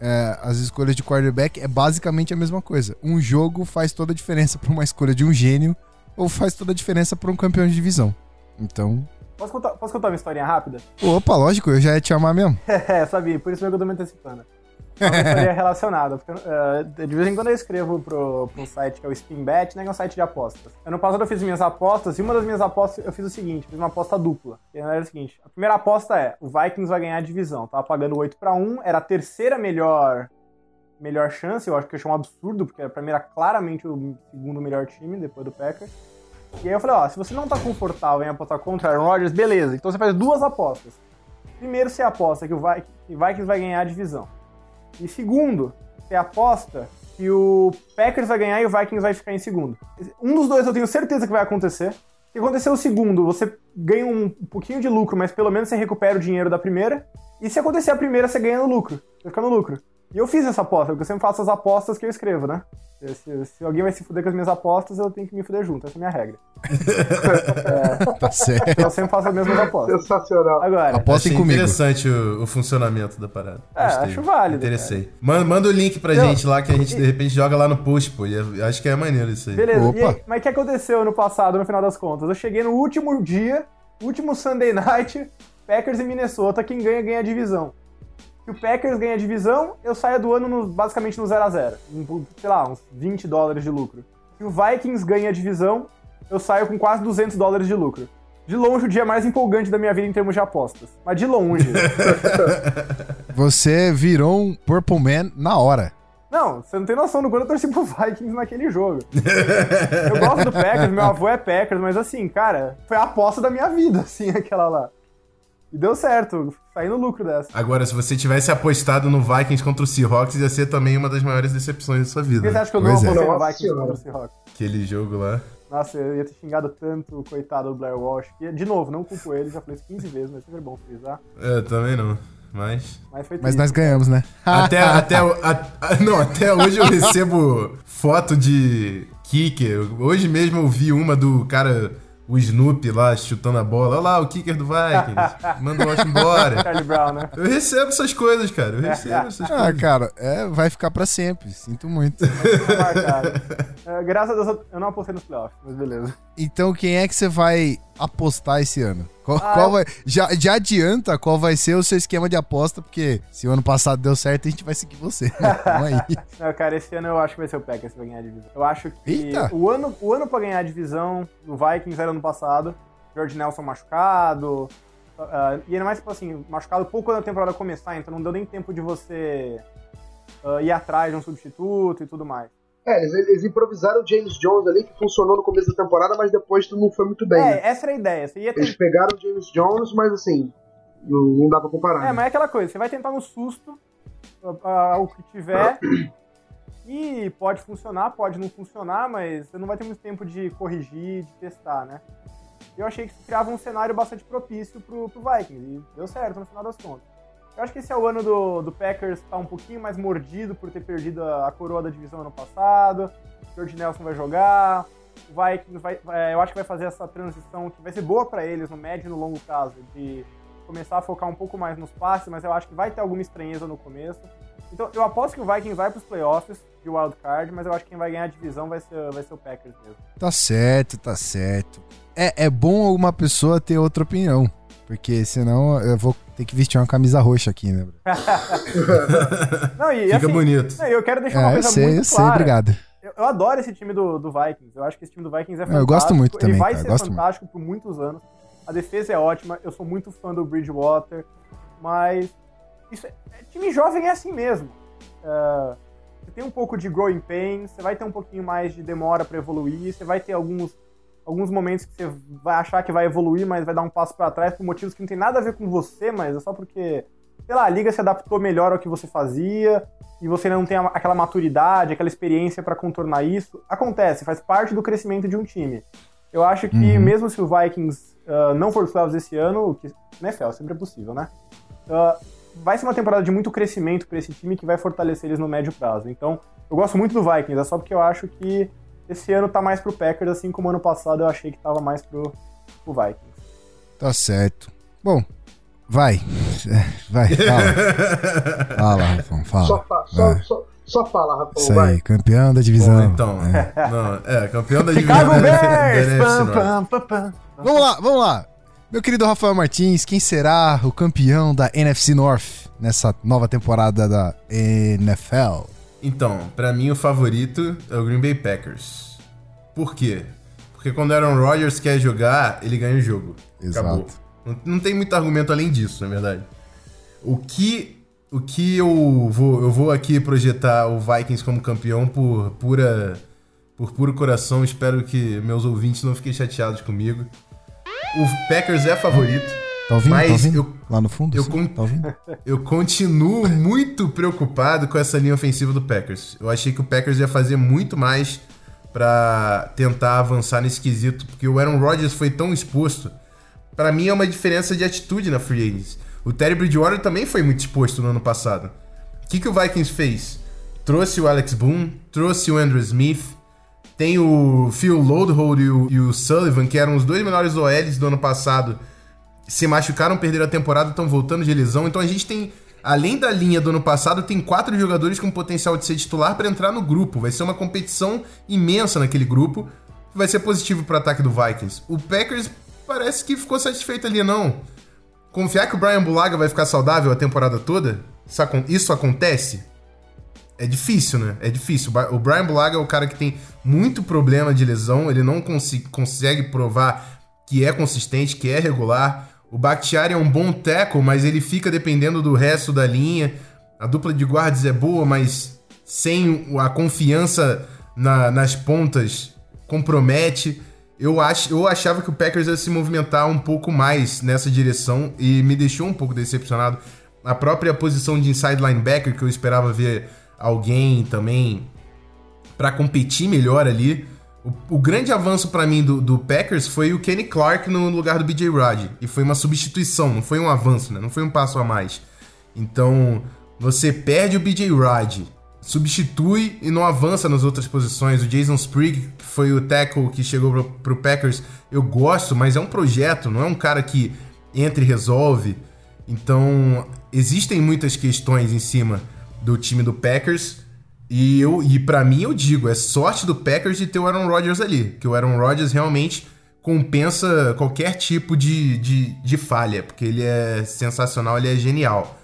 é, as escolhas de quarterback é basicamente a mesma coisa. Um jogo faz toda a diferença para uma escolha de um gênio ou faz toda a diferença para um campeão de divisão. Então. Posso contar, posso contar uma historinha rápida? Opa, lógico, eu já ia te amar mesmo. é, sabia, por isso mesmo que eu tô me antecipando. Uma história relacionada. Porque, uh, de vez em quando eu escrevo pro, pro um site que é o Spinbet, né, que é um site de apostas. Ano passado eu fiz minhas apostas, e uma das minhas apostas eu fiz o seguinte, fiz uma aposta dupla. Que era o seguinte, a primeira aposta é, o Vikings vai ganhar a divisão. Tava pagando 8 para 1, era a terceira melhor melhor chance, eu acho que eu achei um absurdo, porque pra mim era claramente o segundo melhor time, depois do Packers. E aí eu falei, ó, se você não tá confortável em apostar contra Aaron Rodgers, beleza. Então você faz duas apostas. Primeiro você aposta que o Vikings vai ganhar a divisão. E segundo, você aposta que o Packers vai ganhar e o Vikings vai ficar em segundo. Um dos dois eu tenho certeza que vai acontecer. Se acontecer o segundo, você ganha um pouquinho de lucro, mas pelo menos você recupera o dinheiro da primeira. E se acontecer a primeira, você ganha no lucro. Você fica no lucro. E eu fiz essa aposta, porque eu sempre faço as apostas que eu escrevo, né? Se, se, alguém vai se fuder com as minhas apostas, eu tenho que me fuder junto. Essa é a minha regra. é, tá certo. Eu sempre faço as mesmas apostas. Sensacional. Agora, Apostem comigo. interessante o, o, funcionamento da parada. É, Gostei. acho válido. Interessei. Manda, manda o link pra eu, gente lá, que a gente e, de repente joga lá no post, pô. E acho que é maneiro isso aí. Beleza. Aí, mas o que aconteceu no passado, no final das contas? Eu cheguei no último dia, último Sunday night, Packers e Minnesota, quem ganha, ganha a divisão que o Packers ganha a divisão, eu saio do ano no, basicamente no 0 a 0 Sei lá, uns 20 dólares de lucro. Se o Vikings ganha a divisão, eu saio com quase 200 dólares de lucro. De longe, o dia mais empolgante da minha vida em termos de apostas. Mas de longe. você virou um Purple Man na hora. Não, você não tem noção do quanto eu torci pro Vikings naquele jogo. eu gosto do Packers, meu avô é Packers, mas assim, cara, foi a aposta da minha vida, assim, aquela lá. E deu certo, saí no lucro dessa. Agora, se você tivesse apostado no Vikings contra o Seahawks, ia ser também uma das maiores decepções da sua vida. Por que você acha que eu não apostei é. no Vikings contra o Seahawks? Aquele jogo lá. Nossa, eu ia ter xingado tanto o coitado do Blair Walsh. Que, de novo, não culpo ele, já falei isso 15 vezes, mas sempre bom frisar. É, também não. Mas. Mas, mas nós ganhamos, né? Até, até, a, não, até hoje eu recebo foto de kicker. Hoje mesmo eu vi uma do cara o Snoopy lá chutando a bola. Olha lá, o kicker do Vikings. Manda o Washington embora. Charlie Brown, né? Eu recebo essas coisas, cara. Eu recebo essas ah, coisas. Ah, cara, é, vai ficar pra sempre. Sinto muito. é, graças a Deus eu não apostei nos playoffs, mas beleza. Então quem é que você vai apostar esse ano? Qual, ah, qual vai, já, já adianta qual vai ser o seu esquema de aposta, porque se o ano passado deu certo, a gente vai seguir você. Vamos aí. Não, cara, esse ano eu acho que vai ser o Packers vai ganhar a divisão. Eu acho que o ano, o ano pra ganhar a divisão do Vikings era ano passado. George Nelson machucado. Uh, e ainda mais, tipo assim, machucado pouco quando a temporada começar, então não deu nem tempo de você uh, ir atrás de um substituto e tudo mais. É, eles, eles, improvisaram o James Jones ali, que funcionou no começo da temporada, mas depois não foi muito bem. É, né? essa era a ideia. Ia ter... Eles pegaram o James Jones, mas assim, não, não dá pra comparar. É, né? mas é aquela coisa, você vai tentar no susto uh, o que tiver. e pode funcionar, pode não funcionar, mas você não vai ter muito tempo de corrigir, de testar, né? Eu achei que criava um cenário bastante propício pro, pro Vikings, e deu certo no final das contas. Eu acho que esse é o ano do, do Packers tá um pouquinho mais mordido por ter perdido a, a coroa da divisão ano passado. O George Nelson vai jogar. O Vikings vai, eu acho que vai fazer essa transição que vai ser boa para eles no médio e no longo prazo, de começar a focar um pouco mais nos passes, mas eu acho que vai ter alguma estranheza no começo. Então eu aposto que o Vikings vai para os playoffs de wild card, mas eu acho que quem vai ganhar a divisão vai ser, vai ser o Packers mesmo. Tá certo, tá certo. É, é bom alguma pessoa ter outra opinião. Porque senão eu vou ter que vestir uma camisa roxa aqui, né? Não, e, Fica assim, bonito. eu quero deixar uma É, eu coisa sei, muito eu sei, clara. obrigado. Eu, eu adoro esse time do, do Vikings. Eu acho que esse time do Vikings é eu fantástico. gosto muito Ele também, vai cara, ser gosto fantástico por muitos anos. A defesa é ótima. Eu sou muito fã do Bridgewater. Mas isso é, é- time jovem é assim mesmo. É, você tem um pouco de growing pains, você vai ter um pouquinho mais de demora para evoluir, você vai ter alguns, alguns momentos que você vai achar que vai evoluir, mas vai dar um passo para trás por motivos que não tem nada a ver com você, mas é só porque, sei lá, a liga se adaptou melhor ao que você fazia e você não tem aquela maturidade, aquela experiência para contornar isso. Acontece, faz parte do crescimento de um time. Eu acho que Uhum. mesmo se o Vikings ah, não for playoffs esse ano, o que NFL sempre é possível, né? Ah, vai ser uma temporada de muito crescimento para esse time que vai fortalecer eles no médio prazo. Então, eu gosto muito do Vikings, é só porque eu acho que esse ano tá mais pro Packers, assim como ano passado eu achei que tava mais pro, pro Vikings. Tá certo. Bom, vai. É, Vai, fala. Fala, Rafão, fala. Só, fa- só, só, só fala, Rafael, Isso vai. aí, campeão da divisão. Bom, então. É. Não, é, campeão da divisão Chicago Bears! Pam. Vamos lá, vamos lá. Meu querido Rafael Martins, quem será o campeão da NFC North nessa nova temporada da NFL? Então, pra mim o favorito é o Green Bay Packers. Por quê? Porque quando Aaron Rodgers quer jogar, ele ganha o jogo. Exato. Acabou. Não, não tem muito argumento além disso, na verdade. O que o que eu vou eu vou aqui projetar o Vikings como campeão por pura por puro coração, espero que meus ouvintes não fiquem chateados comigo. O Packers é favorito. Tá ouvindo? Mas tá ouvindo? eu- Lá no fundo? eu sim? con- Tá? Eu continuo muito preocupado com essa linha ofensiva do Packers. Eu achei que o Packers ia fazer muito mais pra tentar avançar nesse quesito, porque o Aaron Rodgers foi tão exposto. Pra mim é uma diferença de atitude na free agency. O Terry Bridgewater também foi muito exposto no ano passado. O que, que o Vikings fez? Trouxe o Alex Boone, trouxe o Andrew Smith, tem o Phil Lodehold e o, e o Sullivan, que eram os dois melhores OLs do ano passado, se machucaram, perderam a temporada, estão voltando de lesão. Então a gente tem, além da linha do ano passado, tem quatro jogadores com potencial de ser titular para entrar no grupo. Vai ser uma competição imensa naquele grupo, vai ser positivo para o ataque do Vikings. O Packers parece que ficou satisfeito ali, não. Confiar que o Brian Bulaga vai ficar saudável a temporada toda? Isso acon- Isso acontece? É difícil, né? É difícil. O Brian Bulaga é o cara que tem muito problema de lesão, ele não consi- consegue provar que é consistente, que é regular. O Bakhtiari é um bom tackle, mas ele fica dependendo do resto da linha. A dupla de guardas é boa, mas sem a confiança na- nas pontas compromete. Eu, ach, eu achava que o Packers ia se movimentar um pouco mais nessa direção e me deixou um pouco decepcionado. A própria posição de inside linebacker, que eu esperava ver alguém também para competir melhor ali. O, o grande avanço para mim do, do Packers foi o Kenny Clark no lugar do BJ Rod. E foi uma substituição, não foi um avanço, né? Não foi um passo a mais. Então, você perde o BJ Rod, substitui e não avança nas outras posições. O Jason Sprigg, que foi o tackle que chegou pro, pro Packers, eu gosto, mas é um projeto, não é um cara que entra e resolve. Então, existem muitas questões em cima do time do Packers. E, eu, e para mim, eu digo, é sorte do Packers de ter o Aaron Rodgers ali. Que o Aaron Rodgers realmente compensa qualquer tipo de, de, de falha. Porque ele é sensacional, ele é genial.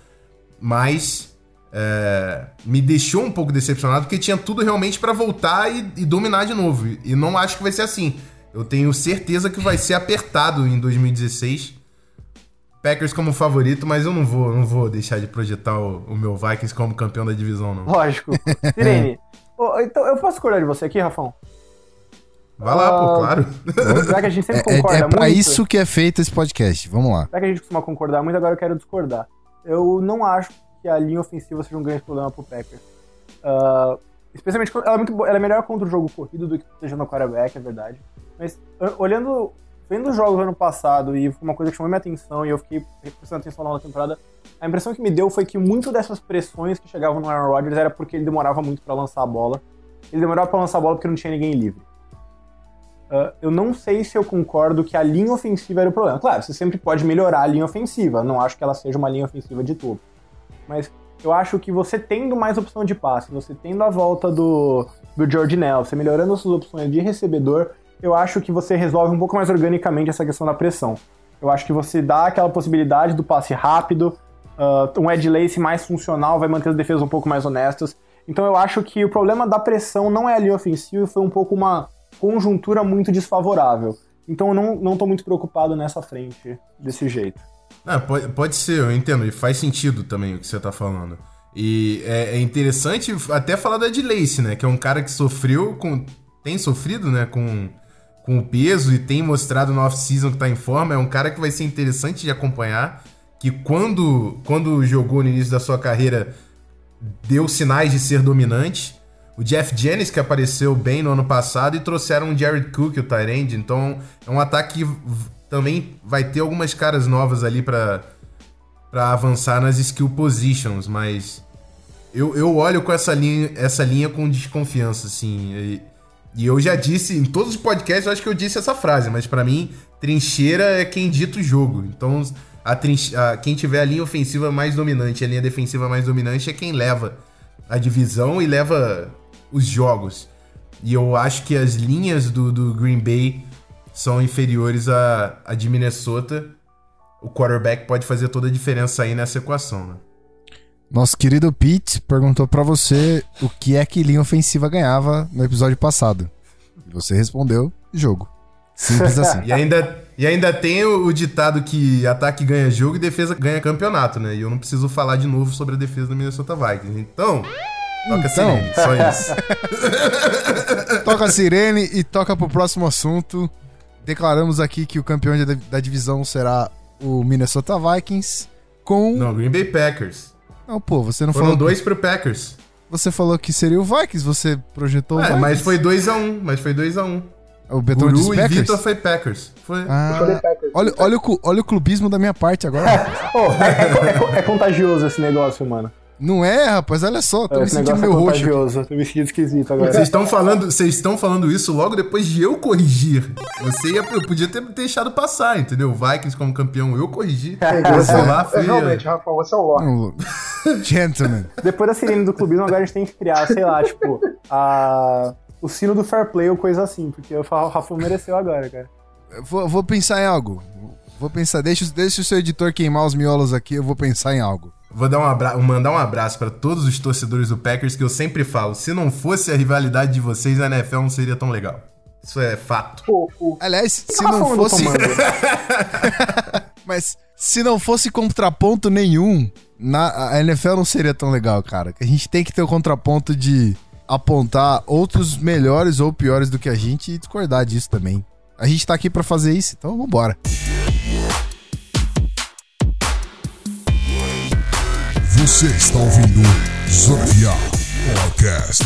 Mas é, me deixou um pouco decepcionado porque tinha tudo realmente para voltar e, e dominar de novo. E não acho que vai ser assim. Eu tenho certeza que vai ser apertado em 2016. Packers como favorito, mas eu não vou, não vou deixar de projetar o, o meu Vikings como campeão da divisão, não. Lógico. Sirene, ô, então eu posso discordar de você aqui, Rafão? Vai lá, pô, Ah, claro. Já que a gente sempre É, é, concorda é pra muito. isso que é feito esse podcast. Vamos lá. Já que a gente costuma concordar muito, agora eu quero discordar. Eu não acho que a linha ofensiva seja um grande problema pro Packers. Ah, especialmente quando ela é, muito boa, ela é melhor contra o jogo corrido do que seja no quarterback, é verdade. Mas ah, olhando, vendo os jogos do ano passado, e foi uma coisa que chamou minha atenção, e eu fiquei prestando atenção na temporada, a impressão que me deu foi que muito dessas pressões que chegavam no Aaron Rodgers era porque ele demorava muito pra lançar a bola. Ele demorava pra lançar a bola porque não tinha ninguém livre. uh, eu não sei se eu concordo que a linha ofensiva era o problema. Claro, você sempre pode melhorar a linha ofensiva, não acho que ela seja uma linha ofensiva de topo. Mas eu acho que você tendo mais opção de passe, você tendo a volta do, do Nell, você melhorando as suas opções de recebedor, eu acho que você resolve um pouco mais organicamente essa questão da pressão. Eu acho que você dá aquela possibilidade do passe rápido, uh, um Ed Lace mais funcional, vai manter as defesas um pouco mais honestas. Então eu acho que o problema da pressão não é a linha ofensiva, foi um pouco uma conjuntura muito desfavorável. Então eu não, não tô muito preocupado nessa frente desse jeito. Ah, pode, pode ser, eu entendo, e faz sentido também o que você tá falando. E é, é interessante até falar da Ed Lace, né? Que é um cara que sofreu com. tem sofrido, né? Com, com o peso e tem mostrado no off-season que tá em forma. É um cara que vai ser interessante de acompanhar. Que quando, quando jogou no início da sua carreira deu sinais de ser dominante. O Jeff Jennings, que apareceu bem no ano passado, e trouxeram o Jared Cook, o Tyrande. Então, é um ataque que também vai ter algumas caras novas ali para avançar nas skill positions, mas eu, eu olho com essa linha, essa linha com desconfiança, assim. E, e eu já disse, em todos os podcasts, eu acho que eu disse essa frase, mas para mim, trincheira é quem dita o jogo. Então, a, trinche, a quem tiver a linha ofensiva mais dominante, a linha defensiva mais dominante é quem leva a divisão e leva os jogos. E eu acho que as linhas do, do Green Bay são inferiores a, a de Minnesota. O quarterback pode fazer toda a diferença aí nessa equação, né? Nosso querido Pete perguntou para você o que é que linha ofensiva ganhava no episódio passado. E você respondeu: jogo. Simples assim. e, ainda, e ainda tem o, o, ditado que ataque ganha jogo e defesa ganha campeonato, né? E eu não preciso falar de novo sobre a defesa do Minnesota Vikings. Então, toca então. a sirene, só isso. toca a sirene e toca pro próximo assunto. Declaramos aqui que o campeão da, da divisão será o Minnesota Vikings com. Não, Green Bay Packers. Não, pô, você não Foram falou. dois pro Packers. Você falou que seria o Vikings, você projetou é, o Vikings. mas foi 2x1, um, mas foi 2x1. Um. O Betão Guru e Packers? Vitor foi Packers. Foi. Ah, olha, olha, o, olha o clubismo da minha parte agora. oh, é, é, é, contagioso esse negócio, mano. Não é, rapaz, olha só, tô é, me sentindo meio roxo. Tô me sentindo esquisito agora. Vocês estão falando, vocês estão falando isso logo depois de eu corrigir. Você ia, eu podia ter deixado passar, entendeu? Vikings como campeão, eu corrigi. É, você lá foi. Realmente, Rafael, você é o Lorde. Gentleman. Depois da sirene do clubismo, agora a gente tem que criar, sei lá, tipo, a o sino do fair play ou coisa assim, porque o Rafa mereceu agora, cara. Vou, vou, pensar em algo. Vou pensar, deixa, deixa o seu editor queimar os miolos aqui, eu vou pensar em algo. Vou dar um abra mandar um abraço para todos os torcedores do Packers que eu sempre falo. Se não fosse a rivalidade de vocês, a NFL não seria tão legal. Isso é fato. Aliás, se não fosse. Mas se não fosse contraponto nenhum, na, a NFL não seria tão legal, cara. A gente tem que ter o contraponto de apontar outros melhores ou piores do que a gente e discordar disso também. A gente tá aqui para fazer isso, então vambora. Você está ouvindo Zona Podcast.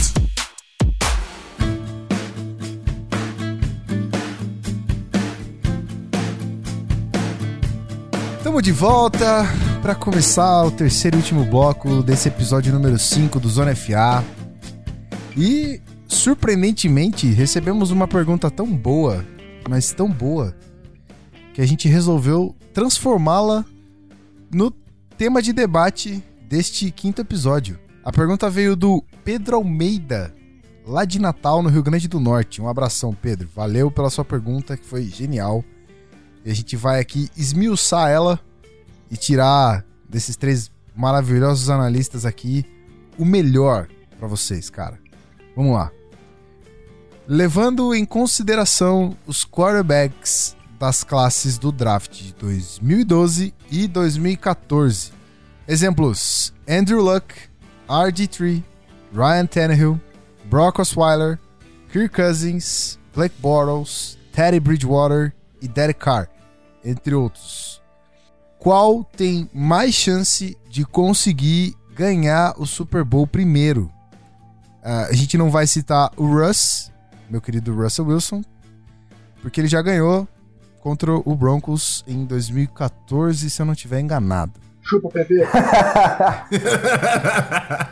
Estamos de volta para começar o terceiro e último bloco desse episódio número 5 do Zona FA. E, surpreendentemente, recebemos uma pergunta tão boa, mas tão boa, que a gente resolveu transformá-la no tema de debate deste quinto episódio. A pergunta veio do Pedro Almeida, lá de Natal, no Rio Grande do Norte. Um abração, Pedro. Valeu pela sua pergunta, que foi genial. E a gente vai aqui esmiuçar ela e tirar desses três maravilhosos analistas aqui o melhor para vocês, cara. Vamos lá. Levando em consideração os quarterbacks das classes do draft de 2012 e 2014. Exemplos: Andrew Luck, RG3, Ryan Tannehill, Brock Osweiler, Kirk Cousins, Blake Bortles, Teddy Bridgewater e Derek Carr, entre outros. Qual tem mais chance de conseguir ganhar o Super Bowl primeiro? Uh, a gente não vai citar o Russ, meu querido Russell Wilson, porque ele já ganhou contra o Broncos em 2014, se eu não estiver enganado. Chupa PP.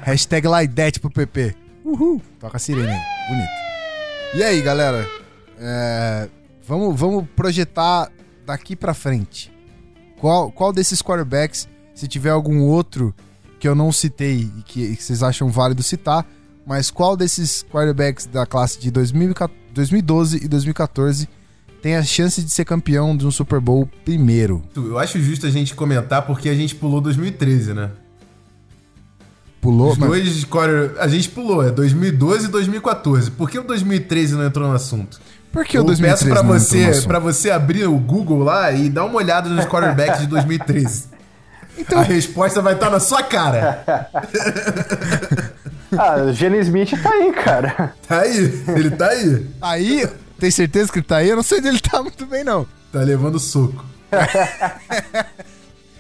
Hashtag that pro PP. Uhul. Toca a sirene. Bonito. E aí, galera? é, vamos, vamos projetar daqui pra frente. Qual, qual desses quarterbacks, se tiver algum outro que eu não citei e que, que vocês acham válido citar, mas qual desses quarterbacks da classe de 2014 2012 e 2014 tem a chance de ser campeão de um Super Bowl primeiro? Eu acho justo a gente comentar porque a gente pulou 2013, né? Pulou, Os mas- dois quarter- a gente pulou, é 2012 e 2014. Por que o 2013 não entrou no assunto? Por que o Eu 2013 peço pra não entrou no você, assunto? para você abrir o Google lá e dar uma olhada nos quarterbacks de 2013. Então- A resposta vai estar na sua cara. Ah, Gene Smith tá aí, cara. Tá aí, ele tá aí. Aí, tem certeza que ele tá aí? Eu não sei se ele tá muito bem, não. Tá levando soco.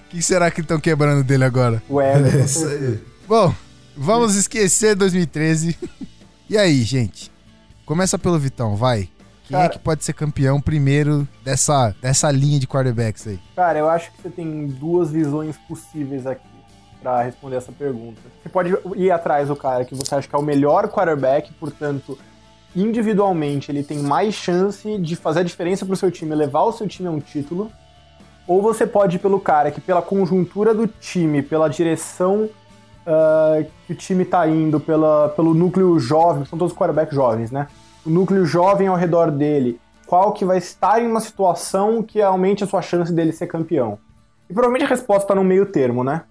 O que será que estão quebrando dele agora? Ué, É isso aí. Bom, vamos esquecer 2013. E aí, gente? Começa pelo Vitão, vai. Quem é Cara. que pode ser campeão primeiro dessa, dessa linha de quarterbacks aí? Cara, eu acho que você tem duas visões possíveis aqui pra responder essa pergunta. Você pode ir atrás do cara que você acha que é o melhor quarterback, portanto, individualmente ele tem mais chance de fazer a diferença pro seu time, levar o seu time a um título. Ou você pode ir pelo cara que, pela conjuntura do time, pela direção ah, que o time tá indo, pela, pelo núcleo jovem, são todos quarterbacks jovens, né? O núcleo jovem ao redor dele, qual que vai estar em uma situação que aumente a sua chance dele ser campeão? E provavelmente a resposta tá no meio termo, né?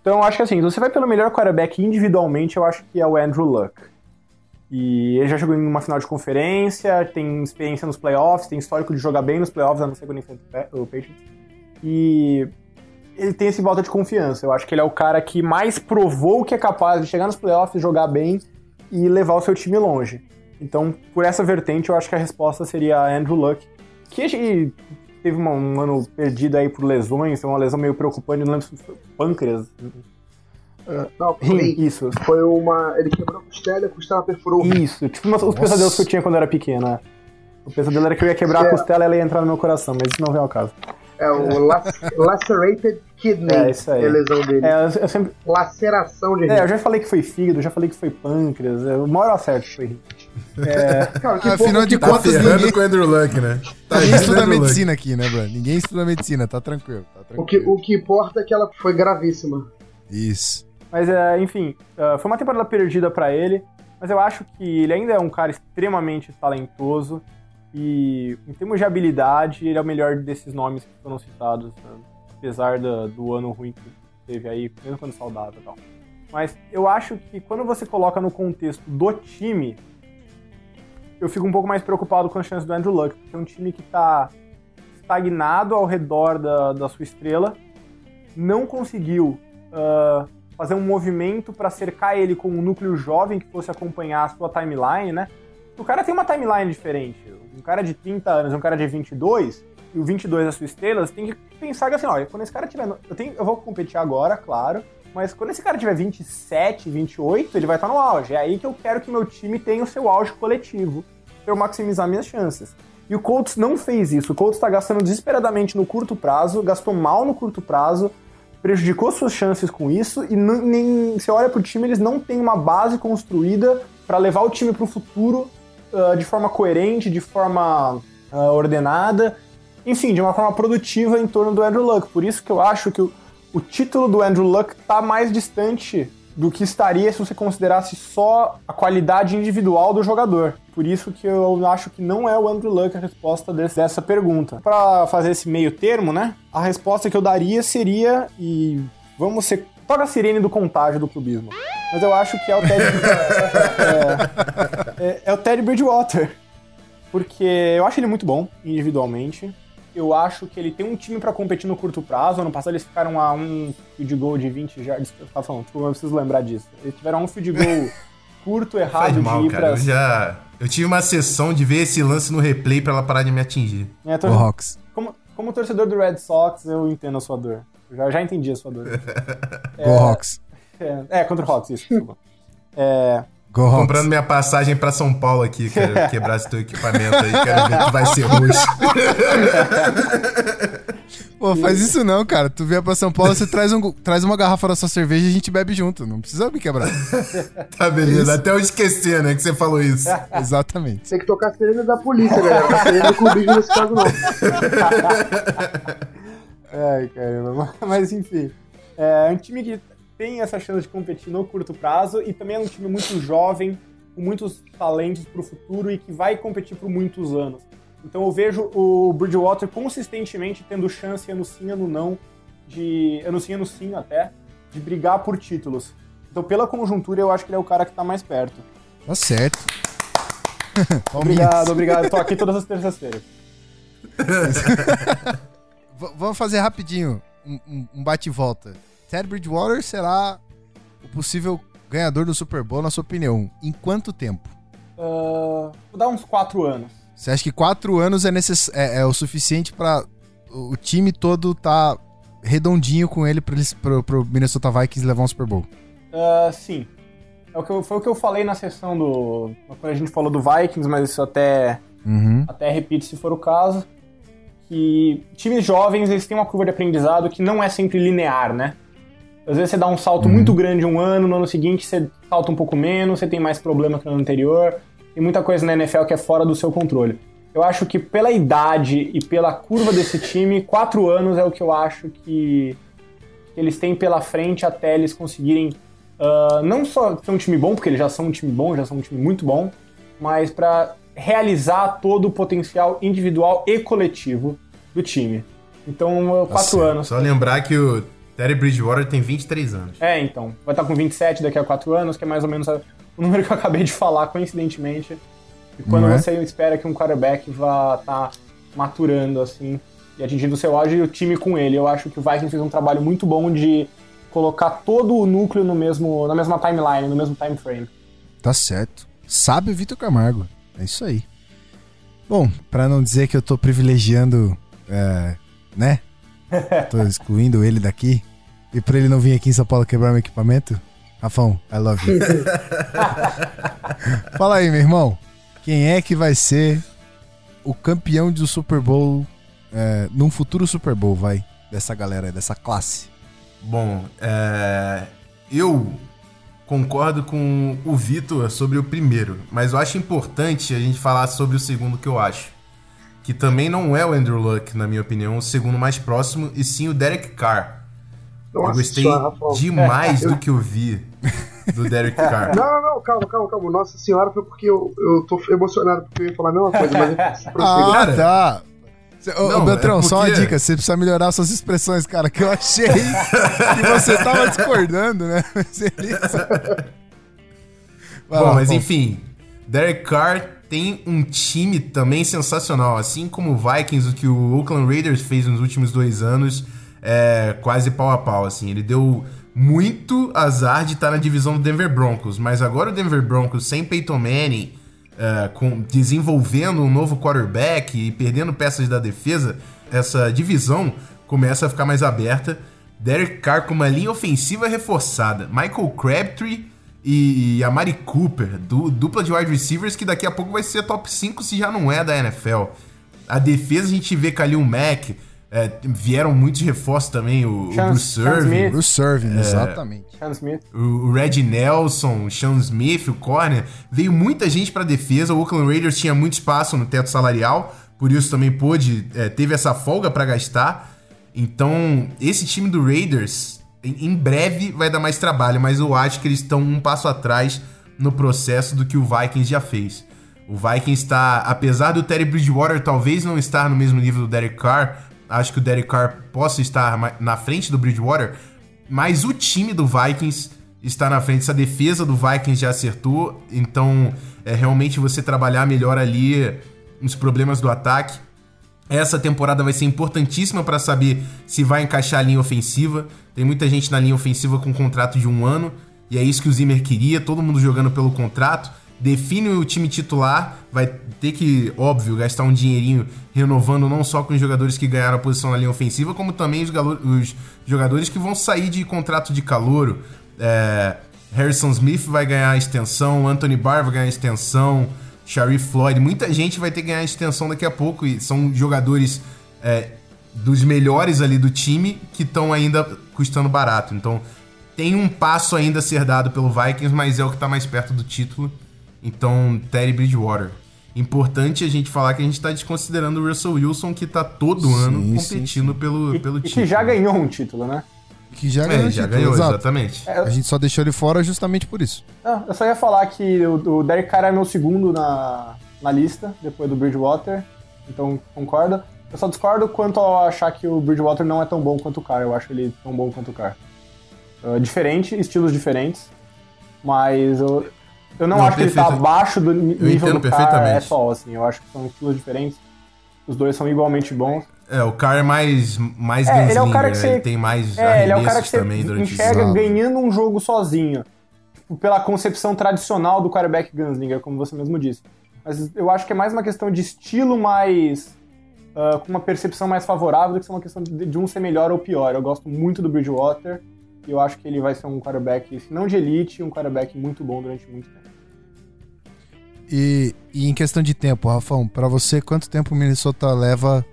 Então eu acho que assim, se você vai pelo melhor quarterback individualmente, eu acho que é o Andrew Luck. E ele já jogou em uma final de conferência, tem experiência nos playoffs, tem histórico de jogar bem nos playoffs, a não ser quando enfrenta o Pa- o Patriots. E ele tem esse volta de confiança. Eu acho que ele é o cara que mais provou que é capaz de chegar nos playoffs, jogar bem e levar o seu time longe. Então, por essa vertente, eu acho que a resposta seria Andrew Luck, que teve um ano perdido aí por lesões, uma lesão meio preocupante, não lembro se foi pâncreas. Não, Rim, rim. isso. Foi uma. Ele quebrou a costela, a costela perfurou o rim. Isso, tipo uma- os pesadelos que eu tinha quando eu era pequeno. né? O pesadelo era que eu ia quebrar a É. costela e ela ia entrar no meu coração, mas isso não vem ao caso. É o lac- lacerated kidney. É, isso aí. a lesão dele. É, eu, eu sempre. Laceração de rim. É, eu já falei que foi fígado, já falei que foi pâncreas. é, eu acerto que foi rim. Cara, que Afinal de Tá contas, ninguém- com o Andrew Luck, né? Tá Ninguém estuda Andrew Luck. medicina aqui, né, Bruno? Ninguém estuda medicina, tá tranquilo. Tá O que, tranquilo. o que importa é que ela foi gravíssima. Isso. Mas, é, enfim, é, foi uma temporada perdida pra ele, mas eu acho que ele ainda é um cara extremamente talentoso e, em termos de habilidade, ele é o melhor desses nomes que foram citados, né? apesar da- do ano ruim que teve aí, mesmo quando saudável e tal. Mas eu acho que quando você coloca no contexto do time, eu fico um pouco mais preocupado com as chances do Andrew Luck, porque é um time que tá estagnado ao redor da, da sua estrela, não conseguiu ah, fazer um movimento para cercar ele com um núcleo jovem que fosse acompanhar a sua timeline, né? O cara tem uma timeline diferente. Um cara de 30 anos um cara de 22, e o 22 é a sua estrela, você tem que pensar que assim, olha, quando esse cara tiver... Eu, tenho, eu vou competir agora, claro, mas quando esse cara tiver 27, 28, ele vai estar no auge. É aí que eu quero que meu time tenha o seu auge coletivo, para eu maximizar minhas chances. E o Colts não fez isso. O Colts está gastando desesperadamente no curto prazo, gastou mal no curto prazo, prejudicou suas chances com isso e nem você olha pro time, eles não têm uma base construída para levar o time pro futuro ah, de forma coerente, de forma ah, ordenada, enfim, de uma forma produtiva em torno do Andrew Luck. Por isso que eu acho que o, o título do Andrew Luck tá mais distante do que estaria se você considerasse só a qualidade individual do jogador. Por isso que eu acho que não é o Andrew Luck a resposta desse- dessa pergunta. Para fazer esse meio termo, né? A resposta que eu daria seria e vamos ser toca a sirene do contágio do clubismo. Mas eu acho que é o Ted é, é- é o Teddy Bridgewater. Porque eu acho ele muito bom individualmente. Eu acho que ele tem um time pra competir no curto prazo. Ano passado eles ficaram a um field goal de 20 jardas. Eu tava falando, desculpa, eu preciso lembrar disso. Eles tiveram um field goal curto, errado Faz de mal, ir cara. Eu pra. já. Eu tive uma sessão de ver esse lance no replay pra ela parar de me atingir. É, tô- Hawks. como, como torcedor do Red Sox, eu entendo a sua dor. Eu já, já entendi a sua dor. Go Hawks. É, é, contra o Hawks, isso, desculpa. É, Go Hawks. Comprando minha passagem pra São Paulo aqui, quero quebrar esse teu equipamento aí, quero ver que vai ser roxo. Pô, faz isso não, cara. Tu vier pra São Paulo, você traz, um, traz uma garrafa da sua cerveja e a gente bebe junto. Não precisa me quebrar. Tá, beleza. Até eu esquecer, né, que você falou isso. Exatamente. Tem que tocar a sirene da polícia, galera. A sirene do clubismo nesse caso não. Ai, caramba. Mas enfim. É um time que tem essa chance de competir no curto prazo e também é um time muito jovem, com muitos talentos pro futuro e que vai competir por muitos anos. Então eu vejo o Bridgewater consistentemente tendo chance ano sim, ano não, de. ano sim, ano sim até, de brigar por títulos. Então, pela conjuntura, eu acho que ele é o cara que tá mais perto. Tá certo. Obrigado, obrigado. Tô aqui todas as terças-feiras. Vamos fazer rapidinho um, um- um bate e volta. Ted Bridgewater será o possível ganhador do Super Bowl, na sua opinião. Em quanto tempo? Ah, vou dar uns quatro anos. Você acha que quatro anos é, necess... é, é o suficiente pra o time todo tá redondinho com ele eles, pro, pro Minnesota Vikings levar um Super Bowl? Ah, sim. É o que eu- foi o que eu falei na sessão do. Quando a gente falou do Vikings, mas isso até, Uhum. até repito se for o caso. Que times jovens eles têm uma curva de aprendizado que não é sempre linear, né? Às vezes você dá um salto muito grande um ano, no ano seguinte você salta um pouco menos, você tem mais problema que no ano anterior. Tem muita coisa na NFL que é fora do seu controle. Eu acho que pela idade e pela curva desse time, quatro anos é o que eu acho que eles têm pela frente até eles conseguirem ah, não só ser um time bom, porque eles já são um time bom, já são um time muito bom, mas para realizar todo o potencial individual e coletivo do time. Então, quatro Nossa, anos. Só lembrar que o Terry Bridgewater tem 23 anos. É, então. Vai estar com 27 daqui a 4 anos, que é mais ou menos o número que eu acabei de falar, coincidentemente. E quando é? você espera que um quarterback vá estar maturando, assim, e atingindo o seu auge, e o time com ele. Eu acho que o Vikings fez um trabalho muito bom de colocar todo o núcleo no mesmo, na mesma timeline, no mesmo time frame. Tá certo. Sabe o Vitor Camargo. É isso aí. Bom, pra não dizer que eu tô privilegiando, é, né? Tô excluindo ele daqui. E pra ele não vir aqui em São Paulo quebrar meu equipamento. Rafão, I love you. Fala aí, meu irmão. Quem é que vai ser o campeão do Super Bowl é, num futuro Super Bowl, vai? Dessa galera dessa classe. Bom, é, eu concordo com o Vitor sobre o primeiro, mas eu acho importante a gente falar sobre o segundo que eu acho. Que também não é o Andrew Luck, na minha opinião, o segundo mais próximo, e sim o Derek Carr. eu Nossa gostei senhora, demais do que eu vi do Derek Carr. Não, não, não, calma, calma, calma. Nossa senhora foi porque eu, eu tô emocionado porque eu ia falar a mesma coisa, mas prossiga. Ah, tá. Ô, Não, ô, Beltrão, é só uma porque- dica. Você precisa melhorar suas expressões, cara, que eu achei que você tava discordando, né? Mas. Vai Bom, lá, mas enfim, Derek Carr tem um time também sensacional, assim como o Vikings, o que o Oakland Raiders fez nos últimos dois anos, é quase pau a pau, assim. Ele deu muito azar de estar na divisão do Denver Broncos, mas agora o Denver Broncos sem Peyton Manning, é, com, desenvolvendo um novo quarterback e perdendo peças da defesa, essa divisão começa a ficar mais aberta. Derek Carr com uma linha ofensiva reforçada. Michael Crabtree e, a Mari Cooper, du- dupla de wide receivers que daqui a pouco vai ser top 5 se já não é da NFL. A defesa a gente vê Khalil Mack, é, vieram muitos reforços também, o, o Sean- Bruce Sean Irvin, Smith. Bruce Serving, É. exatamente. Sean Smith. o, o Red Nelson, o Sean Smith, o Corner. Veio muita gente pra defesa. O Oakland Raiders tinha muito espaço no teto salarial, por isso também pôde, é, teve essa folga pra gastar. Então, esse time do Raiders, em, breve, vai dar mais trabalho, mas eu acho que eles estão um passo atrás no processo do que o Vikings já fez. O Vikings está, apesar do Terry Bridgewater talvez não estar no mesmo nível do Derek Carr, acho que o Derek Carr possa estar na frente do Bridgewater, mas o time do Vikings está na frente. Essa defesa do Vikings já acertou, então é realmente você trabalhar melhor ali os problemas do ataque. Essa temporada vai ser importantíssima para saber se vai encaixar a linha ofensiva. Tem muita gente na linha ofensiva com contrato de um ano, e é isso que o Zimmer queria, todo mundo jogando pelo contrato. Define o time titular, vai ter que, óbvio, gastar um dinheirinho renovando não só com os jogadores que ganharam a posição na linha ofensiva, como também os, os jogadores que vão sair de contrato de calouro. É, Harrison Smith vai ganhar extensão, Anthony Barr vai ganhar extensão, Sharif Floyd, muita gente vai ter que ganhar extensão daqui a pouco e são jogadores é, dos melhores ali do time que estão ainda custando barato. Então tem um passo ainda a ser dado pelo Vikings, mas é o que tá mais perto do título. Então, Terry Bridgewater. Importante a gente falar que a gente tá desconsiderando o Russell Wilson, que tá todo Sim, ano sim, competindo sim. pelo, E, pelo e título. que já ganhou um título, né? Que já É, ganhou, o já ganhou, exato. exatamente. É, A gente só deixou ele fora justamente por isso. Não, eu só ia falar que o, o Derek Carr é meu segundo na, na lista, depois do Bridgewater. Então, concordo. Eu só discordo quanto a achar que o Bridgewater não é tão bom quanto o Carr. Eu acho ele tão bom quanto o Carr. Uh, diferente, estilos diferentes. Mas eu, eu não, Não, acho que ele tá perfeito. abaixo do nível do Carr é só, assim. Eu acho que são estilos diferentes. Os dois são igualmente bons. É, o cara é mais, mais É, ele é o cara que né? você- Ele tem mais É, ele é o cara que você também durante o enxerga ganhando um jogo sozinho. Tipo, pela concepção tradicional do quarterback gunslinger, como você mesmo disse. Mas eu acho que é mais uma questão de estilo mais... ah, com uma percepção mais favorável do que ser uma questão de, de um ser melhor ou pior. Eu gosto muito do Bridgewater e eu acho que ele vai ser um quarterback, se não de elite, um quarterback muito bom durante muito tempo. E, e em questão de tempo, Rafão, pra você, quanto tempo o Minnesota leva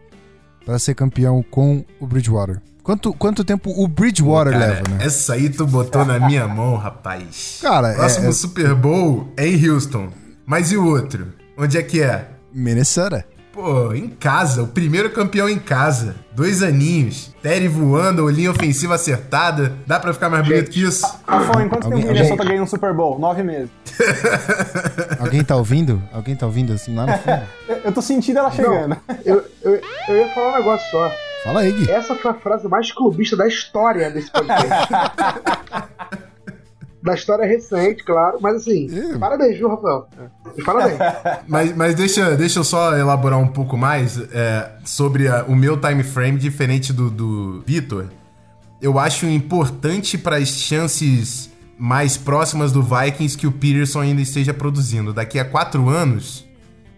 pra ser campeão com o Bridgewater? Quanto, quanto tempo o Bridgewater Cara, leva, né? Essa aí tu botou na minha mão, rapaz. Cara, Próximo é- é- Super Bowl é em Houston. Mas e o outro? Onde é que é? Minnesota. Pô, em casa, o primeiro campeão em casa. Dois aninhos. Terry voando, olhinha ofensiva acertada. Dá pra ficar mais bonito que isso? Rafael, em quanto tempo Alguém- o Minnesota ganhou um Super Bowl? Nove meses. Alguém tá ouvindo? Alguém tá ouvindo assim lá no fundo? Eu- tô sentindo ela chegando. Eu, eu, eu ia falar um negócio só. Fala aí, Gui. Essa foi a frase mais clubista da história desse podcast. da história recente, claro. Mas assim, parabéns, viu, Rafael? Parabéns. Mas, mas deixa, deixa eu só elaborar um pouco mais é, sobre a- o meu time frame, diferente do, do Vitor. Eu acho importante para as chances mais próximas do Vikings que o Peterson ainda esteja produzindo. Daqui a quatro anos,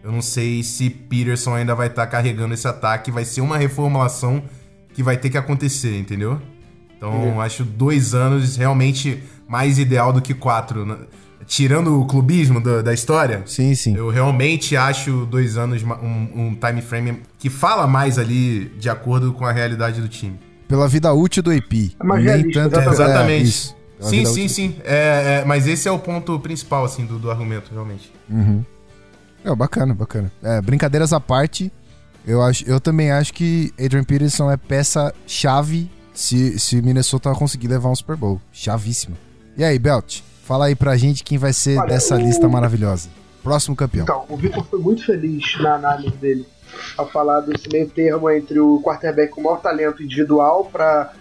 eu não sei se Peterson ainda vai estar carregando esse ataque. Vai ser uma reformulação que vai ter que acontecer, entendeu? Então, acho dois anos realmente mais ideal do que quatro. né? Tirando o clubismo da- da história, Sim, sim. eu realmente acho dois anos um, um time frame que fala mais ali de acordo com a realidade do time. Pela vida útil do AP. É mais Nem tanto exatamente. é, Exatamente. isso. Pela sim, sim, sim. É, é, mas esse é o ponto principal, assim, do, do argumento, realmente. Uhum. É, bacana, bacana. É, brincadeiras à parte, eu, acho, eu também acho que Adrian Peterson é peça-chave se, se Minnesota conseguir levar um Super Bowl. Chavíssima. E aí, Belt? Fala aí pra gente quem vai ser Olha, dessa o- lista maravilhosa. Próximo campeão. Então, o Victor foi muito feliz na análise dele ao falar desse meio termo entre o quarterback com maior talento individual para,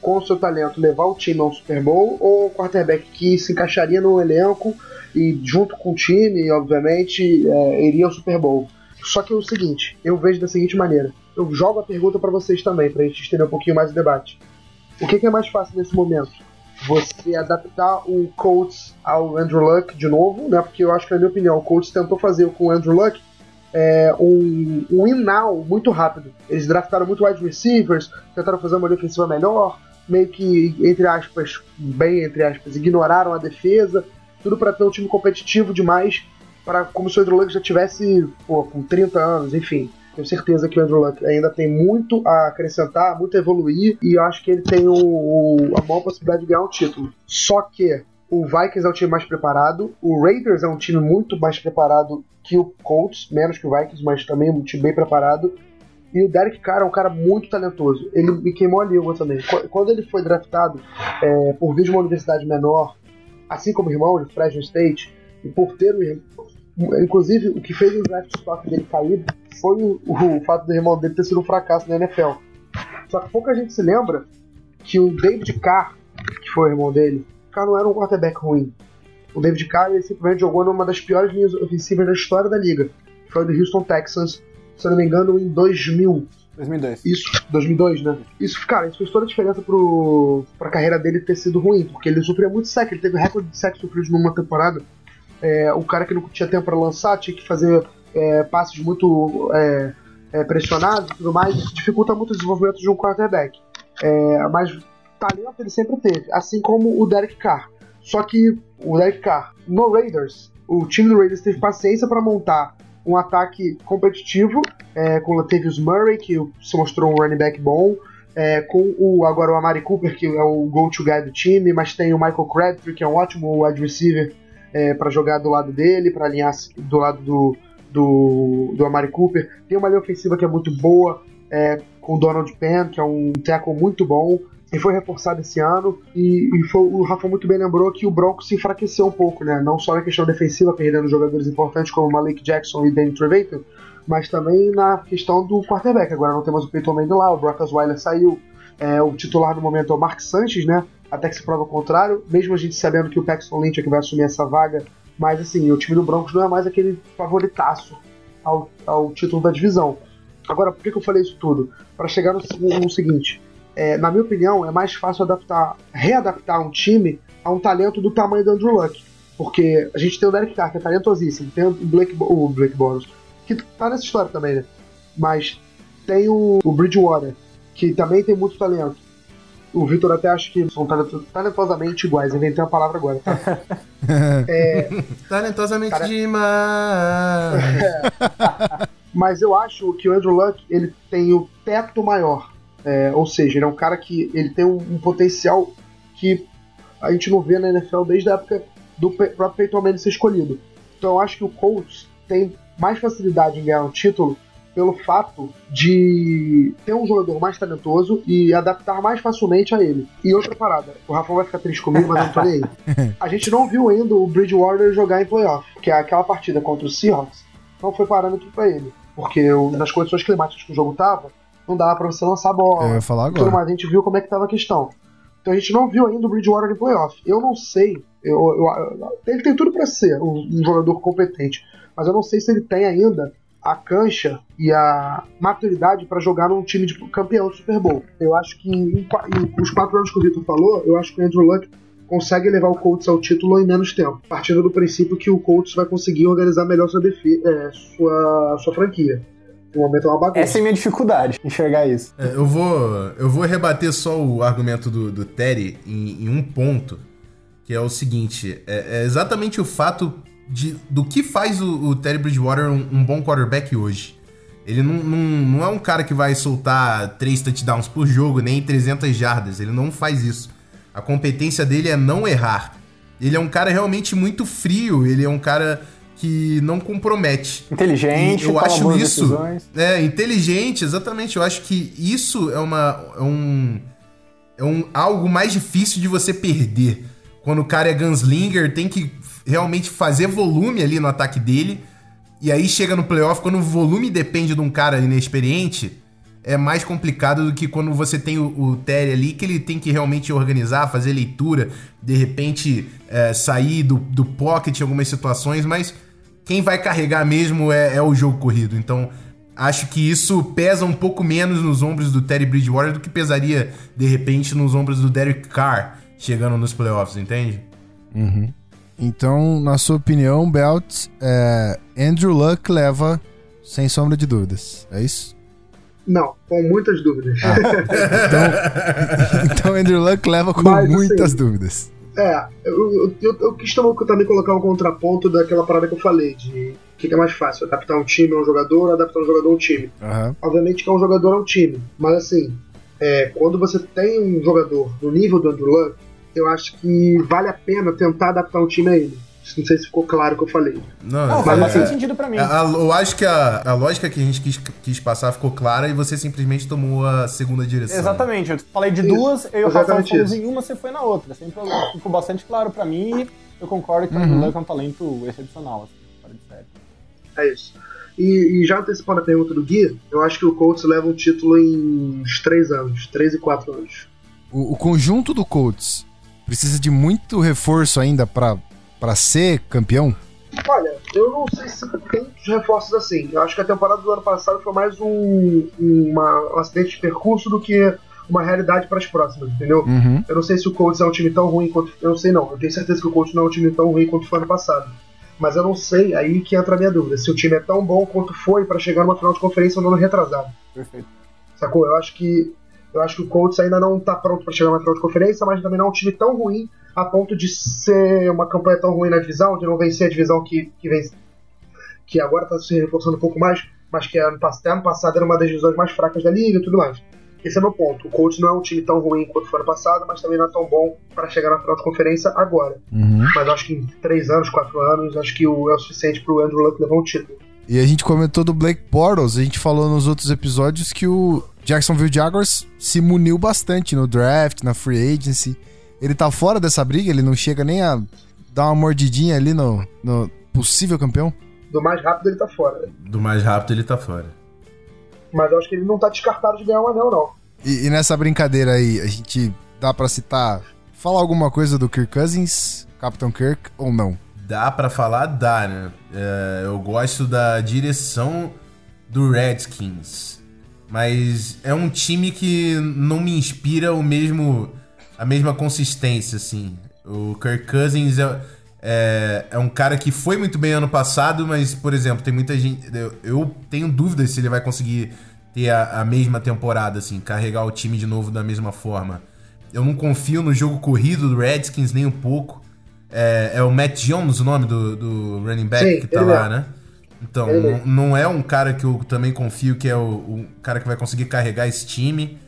com o seu talento, levar o time ao Super Bowl ou o quarterback que se encaixaria no elenco e, junto com o time, obviamente, é, iria ao Super Bowl. Só que é o seguinte, eu vejo da seguinte maneira. Eu jogo a pergunta para vocês também, pra gente estender um pouquinho mais o debate. O que, que é mais fácil nesse momento? Você adaptar o Colts ao Andrew Luck de novo, né? Porque eu acho que, na minha opinião, o Colts tentou fazer com o Andrew Luck é, um, um in-now muito rápido. Eles draftaram muito wide receivers, tentaram fazer uma defensiva melhor, meio que, entre aspas, bem entre aspas, ignoraram a defesa, tudo para ter um time competitivo demais, para como se o Andrew Luck já tivesse pô, com 30 anos, enfim. Tenho certeza que o Andrew Luck ainda tem muito a acrescentar, muito a evoluir, e eu acho que ele tem o, o- a maior possibilidade de ganhar um título. Só que o Vikings é um time mais preparado, o Raiders é um time muito mais preparado que o Colts, menos que o Vikings, mas também um time bem preparado. E o Derek Carr é um cara muito talentoso. Ele me queimou a língua também. Qu- Quando ele foi draftado é, por vir de uma universidade menor, assim como o irmão de Fresno State, e por ter o. Inclusive, o que fez o draft stock dele cair foi o, o fato do irmão dele ter sido um fracasso na NFL. Só que pouca gente se lembra que o David Carr, que foi o irmão dele, o cara não era um quarterback ruim. O David Carr ele simplesmente jogou numa das piores linhas ofensivas da história da liga. Foi do Houston Texans, se eu não me engano, em 2000. 2002. Isso, 2002, né? Isso, cara, isso fez toda a diferença pro, pra carreira dele ter sido ruim, porque ele sofria muito sec, ele teve recorde de sec sofrido numa temporada. É, o cara que não tinha tempo para lançar tinha que fazer é, passes muito é, é, pressionados e tudo mais, dificulta muito o desenvolvimento de um quarterback. É, mas talento ele sempre teve, assim como o Derek Carr. Só que o Derek Carr, no Raiders, o time do Raiders teve paciência para montar um ataque competitivo, é, com o Latavius Murray, que se mostrou um running back bom, é, com o agora o Amari Cooper, que é o go-to guy do time, mas tem o Michael Crabtree, que é um ótimo wide receiver é, para jogar do lado dele, para alinhar do lado do, do, do Amari Cooper. Tem uma linha ofensiva que é muito boa, é, com o Donald Penn, que é um tackle muito bom, e foi reforçado esse ano. E, e foi, o Rafa muito bem lembrou que o Broncos se enfraqueceu um pouco, né? Não só na questão defensiva, perdendo jogadores importantes como Malik Jackson e Danny Trevathan, mas também na questão do quarterback. Agora não temos o Peyton Manning lá, o Brock Osweiler saiu, é, o titular no momento é o Mark Sanchez, né? Até que se prova o contrário, mesmo a gente sabendo que o Paxton Lynch é que vai assumir essa vaga, mas assim, o time do Broncos não é mais aquele favoritaço ao, ao título da divisão. Agora, por que, que eu falei isso tudo? Para chegar no, no seguinte: é, na minha opinião, é mais fácil adaptar, readaptar um time a um talento do tamanho do Andrew Luck. Porque a gente tem o Derek Carr, que é talentosíssimo, tem o Blake, o Blake Boros, que tá nessa história também, né? Mas tem o, o Bridgewater, que também tem muito talento. O Victor até acha que são talentosamente iguais, inventei uma palavra agora, tá? é, talentosamente cara... demais. É. Mas eu acho que o Andrew Luck ele tem o teto maior. É, ou seja, ele é um cara que ele tem um, um, potencial que a gente não vê na NFL desde a época do próprio Peyton Manning ser escolhido. Então eu acho que o Colts tem mais facilidade em ganhar um título pelo fato de ter um jogador mais talentoso e adaptar mais facilmente a ele. E outra parada, o Rafael vai ficar triste comigo, mas não tô nem aí. A gente não viu ainda o Bridgewater jogar em playoff, que é aquela partida contra o Seahawks, não foi parâmetro para ele. Porque nas condições climáticas que o jogo tava, não dava pra você lançar a bola. Eu ia falar agora. Tudo mais. A gente viu como é que tava a questão. Então a gente não viu ainda o Bridgewater em playoff. Eu não sei. Eu, eu, ele tem tudo para ser um, um, jogador competente. Mas eu não sei se ele tem ainda a cancha e a maturidade para jogar num time de campeão do Super Bowl. Eu acho que em, em, os quatro anos que o Vitor falou, eu acho que o Andrew Luck consegue levar o Colts ao título em menos tempo, partindo do princípio que o Colts vai conseguir organizar melhor sua, é, sua, sua franquia. No momento é uma bagunça. Essa é a minha dificuldade, enxergar isso. É, eu, vou, eu vou rebater só o argumento do, do Terry em, em um ponto, que é o seguinte: é, é exatamente o fato de, do que faz o, o Terry Bridgewater um, um, bom quarterback hoje. Ele não, não, não é um cara que vai soltar três touchdowns por jogo, nem 300 jardas. Ele não faz isso. A competência dele é não errar. Ele é um cara realmente muito frio, ele é um cara que não compromete. Inteligente, e eu acho isso. Decisões. É, inteligente, exatamente. Eu acho que isso é uma é um é um algo mais difícil de você perder. Quando o cara é gunslinger, tem que realmente fazer volume ali no ataque dele. E aí chega no playoff, quando o volume depende de um cara inexperiente, é mais complicado do que quando você tem o, o Terry ali, que ele tem que realmente organizar, fazer leitura, de repente é, sair do, do pocket em algumas situações, mas quem vai carregar mesmo é, é, o jogo corrido. Então, acho que isso pesa um pouco menos nos ombros do Terry Bridgewater do que pesaria, de repente, nos ombros do Derek Carr chegando nos playoffs, entende? Uhum. Então, na sua opinião, Belt, é, Andrew Luck leva sem sombra de dúvidas, é isso? Não, com muitas dúvidas. Ah, então, então Andrew Luck leva com Mas, muitas assim, dúvidas. É, eu, eu, eu, quis também colocar um contraponto daquela parada que eu falei, de o que, que, é mais fácil, adaptar um time a um jogador ou adaptar um jogador a um time. Uhum. Obviamente que é um jogador a um time, mas assim, é, quando você tem um jogador no nível do Andrew Luck, eu acho que vale a pena tentar adaptar um time a ele. Não sei se ficou claro o que eu falei. Não, não faz é, bastante sentido pra mim. A, a, eu acho que a, a lógica que a gente quis, quis passar ficou clara e você simplesmente tomou a segunda direção. Exatamente. Eu falei de isso, duas, eu e o Rafael fomos em uma, você foi na outra. Sempre ficou bastante claro pra mim e eu concordo que uhum. o Luck é um talento excepcional. Assim, é isso. E, e, já antecipando a pergunta do Gui, eu acho que o Colts leva um título em uns 3 anos, 3 e 4 anos. O, o conjunto do Colts precisa de muito reforço ainda para para ser campeão? Olha, eu não sei se tem reforços assim. Eu acho que a temporada do ano passado foi mais um, uma, um acidente de percurso do que uma realidade para as próximas, entendeu? Uhum. Eu não sei se o Colts é um time tão ruim quanto. Eu não sei, não. Eu tenho certeza que o Colts não é um time tão ruim quanto foi ano passado. Mas eu não sei, aí que entra a minha dúvida. Se o time é tão bom quanto foi para chegar numa final de conferência no ano retrasado. Perfeito. Sacou? Eu acho que. Eu acho que o Colts ainda não tá pronto para chegar numa final de conferência, mas também não é um time tão ruim a ponto de ser uma campanha tão ruim na divisão, de não vencer a divisão que, que, vence, que agora está se reforçando um pouco mais, mas que ano, pass- até ano passado era uma das divisões mais fracas da liga e tudo mais. Esse é meu ponto. O Colts não é um time tão ruim quanto foi ano passado, mas também não é tão bom para chegar na final de conferência agora. Uhum. Mas acho que em três anos, quatro anos, acho que o- é o suficiente pro Andrew Luck levar um título. E a gente comentou do Blake Bortles, a gente falou nos outros episódios que o Jacksonville Jaguars se muniu bastante no draft, na free agency. Ele tá fora dessa briga, ele não chega nem a dar uma mordidinha ali no, no possível campeão. Do mais rápido ele tá fora. Do mais rápido ele tá fora. Mas eu acho que ele não tá descartado de ganhar um anel, não. E, e nessa brincadeira aí, a gente dá pra citar, falar alguma coisa do Kirk Cousins, Capitão Kirk, ou não? Dá pra falar? Dá, né? É, eu gosto da direção do Redskins. Mas é um time que não me inspira o mesmo a mesma consistência, assim. O Kirk Cousins é, é, é um cara que foi muito bem ano passado, mas, por exemplo, tem muita gente. Eu, eu tenho dúvidas se ele vai conseguir ter a, a mesma temporada, assim, carregar o time de novo da mesma forma. Eu não confio no jogo corrido do Redskins nem um pouco. É, é o Matt Jones o nome do, do running back Sim, que tá lá, é. né? Então, não, não é um cara que eu também confio que é o, o cara que vai conseguir carregar esse time.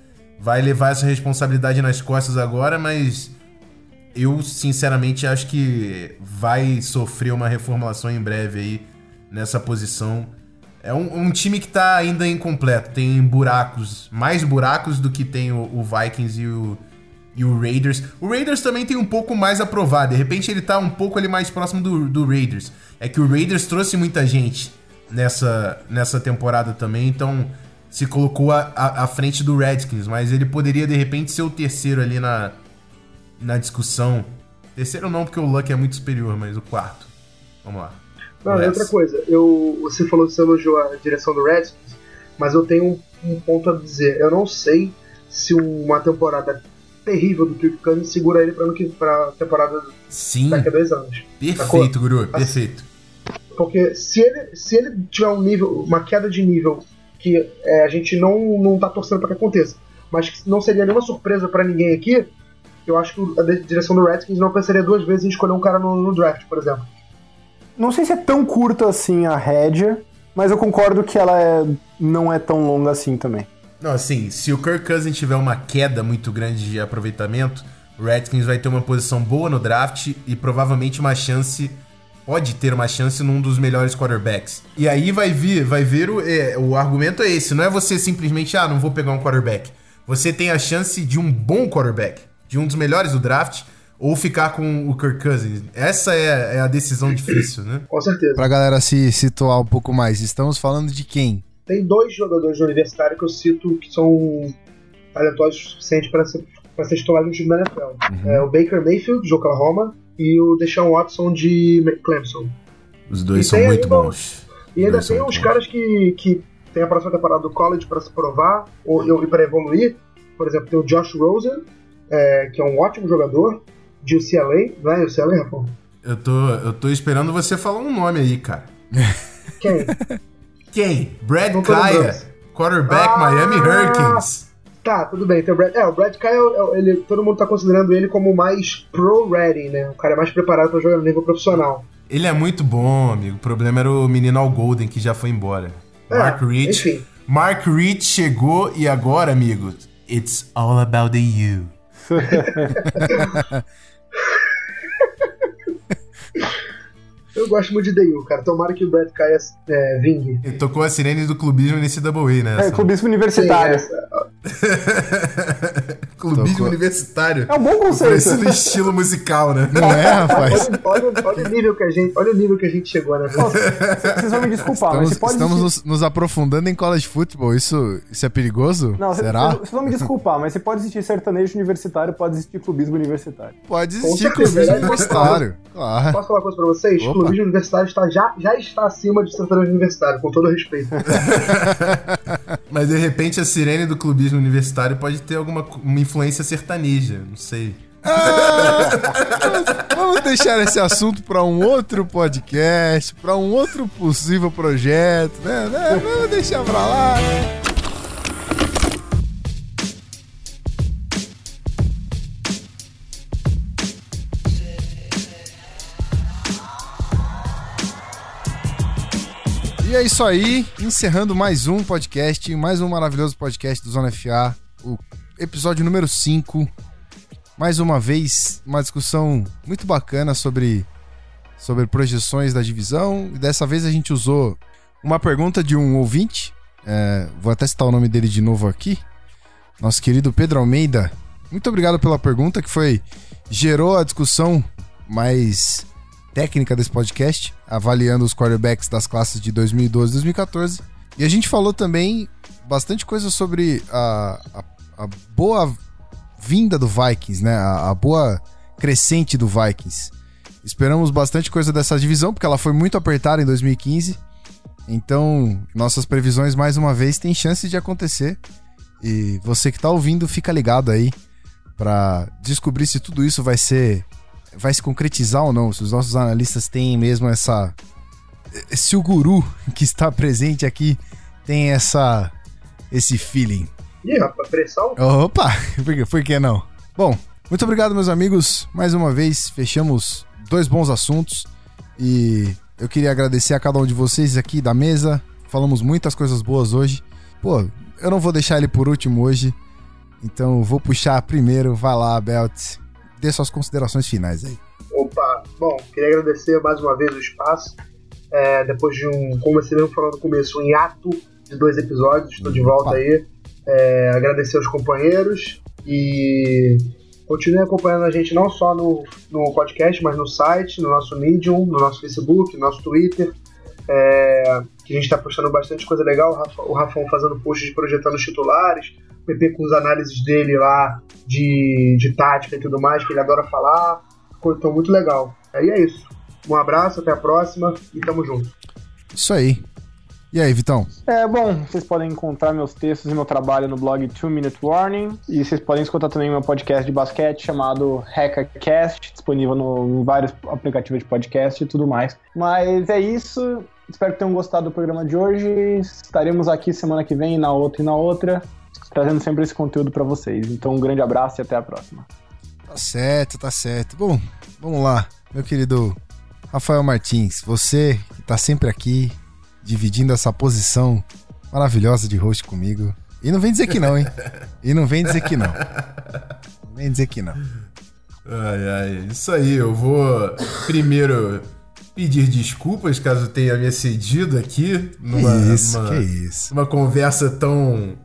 Vai levar essa responsabilidade nas costas agora, mas eu sinceramente acho que vai sofrer uma reformulação em breve aí nessa posição. É um, um time que tá ainda incompleto, tem buracos, mais buracos do que tem o, o Vikings e o, e o Raiders. O Raiders também tem um pouco mais a provar, de repente ele tá um pouco ali mais próximo do, do Raiders. É que o Raiders trouxe muita gente nessa, nessa temporada também, então se colocou à- frente do Redskins, mas ele poderia de repente ser o terceiro ali na, na discussão. Terceiro não, porque o Luck é muito superior, mas o quarto. Vamos lá. Não, outra coisa, eu, você falou que você elogiou a direção do Redskins, mas eu tenho um, um ponto a dizer. Eu não sei se uma temporada terrível do Kirk Cousins segura ele pra, que, pra temporada Sim, daqui a dois anos. perfeito, Guru, perfeito. Porque se ele, se ele tiver um nível, uma queda de nível que é, a gente não, não tá torcendo pra que aconteça, mas que não seria nenhuma surpresa pra ninguém aqui, eu acho que a direção do Redskins não pensaria duas vezes em escolher um cara no, no draft, por exemplo. Não sei se é tão curta assim a rédea, mas eu concordo que ela é- não é tão longa assim também. Não, assim, se o Kirk Cousins tiver uma queda muito grande de aproveitamento, o Redskins vai ter uma posição boa no draft e provavelmente uma chance, pode ter uma chance num dos melhores quarterbacks. E aí vai vir, vai ver o, é, o argumento é esse, não é você simplesmente, ah, não vou pegar um quarterback. Você tem a chance de um bom quarterback, de um dos melhores do draft, ou ficar com o Kirk Cousins. Essa é, é a decisão difícil, né? Com certeza. Pra galera se situar um pouco mais, estamos falando de quem? Tem dois jogadores de universitário que eu cito que são talentosos o suficiente para ser, pra ser titulares no time da NFL. É o Baker Mayfield, de Oklahoma, e o Deshaun Watson, de Clemson. Os dois E são muito ainda- bons. E ainda tem uns bons. caras que, que tem a próxima temporada do college para se provar ou, e para evoluir. Por exemplo, tem o Josh Rosen, é, que é um ótimo jogador, de UCLA, não é UCLA, Rafa? Eu tô, eu tô esperando você falar um nome aí, cara. Quem? Quem? Brad Kaya, quarterback Ah! Miami Hurricanes. Tá, tudo bem. Tem o Brad, é, o Brad Kyle, é- ele, todo mundo tá considerando ele como mais pro-ready, né? O cara mais preparado para jogar no nível profissional. Ele é muito bom, amigo. O problema era o menino Al Golden, que já foi embora. É, Mark Rich. enfim. Mark Rich chegou e agora, amigo, it's all about the you. Eu gosto muito de Dayu, cara. Tomara que o Brad Kyle é, vingue. Ele tocou a sirene do clubismo nesse double né? É, clubismo universitário. Sim, essa- clubismo Tocou. universitário. É um bom conceito. Parecendo estilo musical, né? Não é, rapaz? Olha, olha- olha o nível que a gente, olha o nível que a gente chegou, né? Vocês vão me desculpar, mas Estamos, você pode estamos existir... nos, nos aprofundando em college football. Isso, isso é perigoso? Não, vocês- Será? vocês vão me desculpar, mas se pode existir sertanejo universitário, pode existir clubismo universitário. Pode existir clubismo né? universitário. Claro. Posso falar uma coisa pra vocês? Opa. O clubismo universitário está, já, já está acima de sertanejo universitário, com todo respeito. Mas de repente a sirene do clubismo universitário pode ter alguma uma influência sertaneja, não sei. Ah, vamos deixar esse assunto para um outro podcast, para um outro possível projeto, né? né? Vamos deixar pra lá. E é isso aí, encerrando mais um podcast, mais um maravilhoso podcast do Zona FA, o episódio número 5. Mais uma vez, uma discussão muito bacana sobre, sobre projeções da divisão. E dessa vez a gente usou uma pergunta de um ouvinte. É, vou até citar o nome dele de novo aqui. Nosso querido Pedro Almeida. Muito obrigado pela pergunta que foi gerou a discussão mais técnica desse podcast, avaliando os quarterbacks das classes de 2012 e 2014. E a gente falou também bastante coisa sobre a, a, a boa vinda do Vikings, né? A, a, boa crescente do Vikings. Esperamos bastante coisa dessa divisão, porque ela foi muito apertada em 2015. Então, nossas previsões, mais uma vez, têm chance de acontecer. E você que está ouvindo, fica ligado aí para descobrir se tudo isso vai ser vai se concretizar ou não, se os nossos analistas têm mesmo essa. Se o guru que está presente aqui tem essa. esse feeling. Ih, rapaz, pressão? Opa! Por que, por que não? Bom, muito obrigado, meus amigos. Mais uma vez, fechamos dois bons assuntos. E eu queria agradecer a cada um de vocês aqui da mesa. Falamos muitas coisas boas hoje. Pô, eu não vou deixar ele por último hoje. Então vou puxar primeiro. Vai lá, Belt dê suas considerações finais aí. Opa, bom, queria agradecer mais uma vez o espaço. É, depois de um, como você mesmo falou no começo, um hiato de dois episódios, estou de volta Opa. aí. É, agradecer aos companheiros e continue acompanhando a gente não só no, no podcast, mas no site, no nosso Medium, no nosso Facebook, no nosso Twitter. É, que a gente está postando bastante coisa legal. O, Rafão fazendo posts projetando os titulares, PP com as análises dele lá de, de tática e tudo mais, que ele adora falar. Ficou muito legal. Aí é isso. Um abraço, até a próxima e tamo junto. Isso aí. E aí, Vitão? É, bom, vocês podem encontrar meus textos e meu trabalho no blog 2 Minute Warning. E vocês podem escutar também meu podcast de basquete chamado Hackacast, disponível no, em vários aplicativos de podcast e tudo mais. Mas é isso. Espero que tenham gostado do programa de hoje. Estaremos aqui semana que vem, na outra e na outra trazendo sempre esse conteúdo para vocês. Então, um grande abraço e até a próxima. Tá certo, tá certo. Bom, vamos lá, meu querido Rafael Martins, você que tá sempre aqui dividindo essa posição maravilhosa de host comigo. E não vem dizer que não, hein? E não vem dizer que não. Não vem dizer que não. Ai, ai, isso aí. Eu vou primeiro pedir desculpas caso tenha me excedido aqui numa, que isso, numa, que isso. uma conversa tão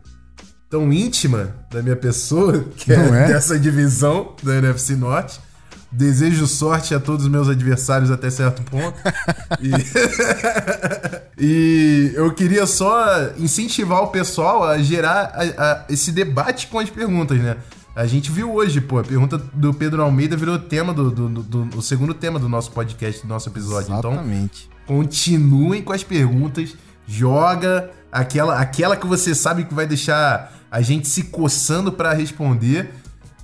tão íntima da minha pessoa, que é, é, dessa divisão da NFC Norte. Desejo sorte a todos os meus adversários até certo ponto. e... e, eu queria só incentivar o pessoal a gerar a, a, esse debate com as perguntas, né? A gente viu hoje, pô, a pergunta do Pedro Almeida virou tema do, do, do, do segundo tema do nosso podcast, do nosso episódio. Então, Exatamente. Então, continuem com as perguntas, joga aquela, aquela que você sabe que vai deixar a gente se coçando para responder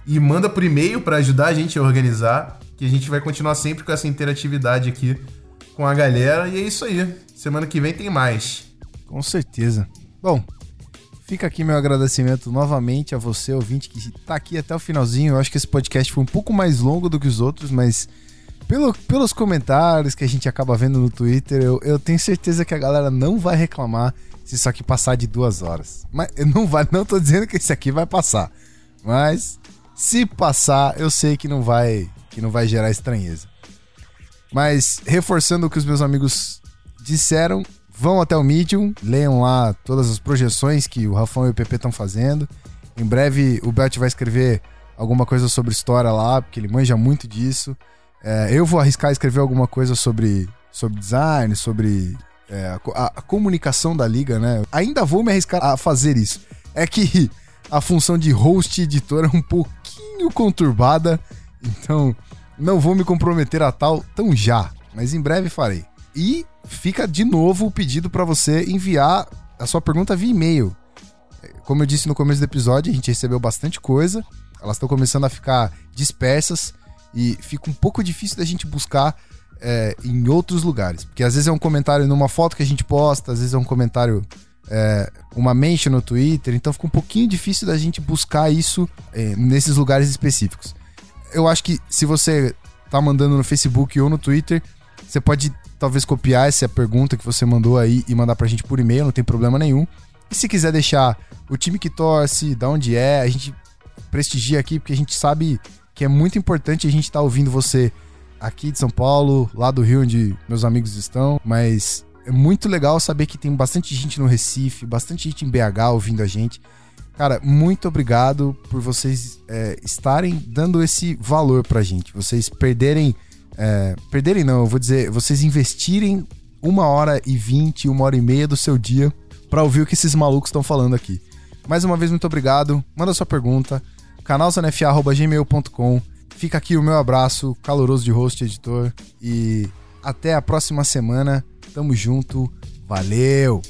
e manda por e-mail para ajudar a gente a organizar, que a gente vai continuar sempre com essa interatividade aqui com a galera. E é isso aí. Semana que vem tem mais. Com certeza. Bom, fica aqui meu agradecimento novamente a você, ouvinte, que está aqui até o finalzinho. Eu acho que esse podcast foi um pouco mais longo do que os outros, mas pelo, pelos comentários que a gente acaba vendo no Twitter, eu, eu tenho certeza que a galera não vai reclamar se isso aqui passar de duas horas. Mas não vai, não tô dizendo que esse aqui vai passar. Mas se passar, eu sei que não vai, que não vai gerar estranheza. Mas reforçando o que os meus amigos disseram, vão até o Medium, leiam lá todas as projeções que o Rafão e o PP estão fazendo. Em breve o Belt vai escrever alguma coisa sobre história lá, porque ele manja muito disso. É, eu vou arriscar escrever alguma coisa sobre, sobre design, sobre é, a, a, comunicação da liga, né? Ainda vou me arriscar a fazer isso. É que a função de host e editor é um pouquinho conturbada, então não vou me comprometer a tal tão já, mas em breve farei. E fica de novo o pedido para você enviar a sua pergunta via e-mail. Como eu disse no começo do episódio, a gente recebeu bastante coisa, elas estão começando a ficar dispersas e fica um pouco difícil da gente buscar é, em outros lugares. Porque às vezes é um comentário numa foto que a gente posta, às vezes é um comentário, é, uma mention no Twitter, então fica um pouquinho difícil da gente buscar isso é, nesses lugares específicos. Eu acho que se você tá mandando no Facebook ou no Twitter, você pode talvez copiar essa pergunta que você mandou aí e mandar pra gente por e-mail, não tem problema nenhum. E se quiser deixar o time que torce, da onde é, a gente prestigia aqui, porque a gente sabe que é muito importante a gente estar tá ouvindo você aqui de São Paulo, lá do Rio, onde meus amigos estão, mas é muito legal saber que tem bastante gente no Recife, bastante gente em BH ouvindo a gente. Cara, muito obrigado por vocês é, estarem dando esse valor pra gente. Vocês perderem. É, perderem não, eu vou dizer, vocês investirem uma hora e vinte, uma hora e meia do seu dia para ouvir o que esses malucos estão falando aqui. Mais uma vez, muito obrigado. Manda sua pergunta. canalzanfa.gmail.com Fica aqui o meu abraço caloroso de host editor. E até a próxima semana. Tamo junto. Valeu!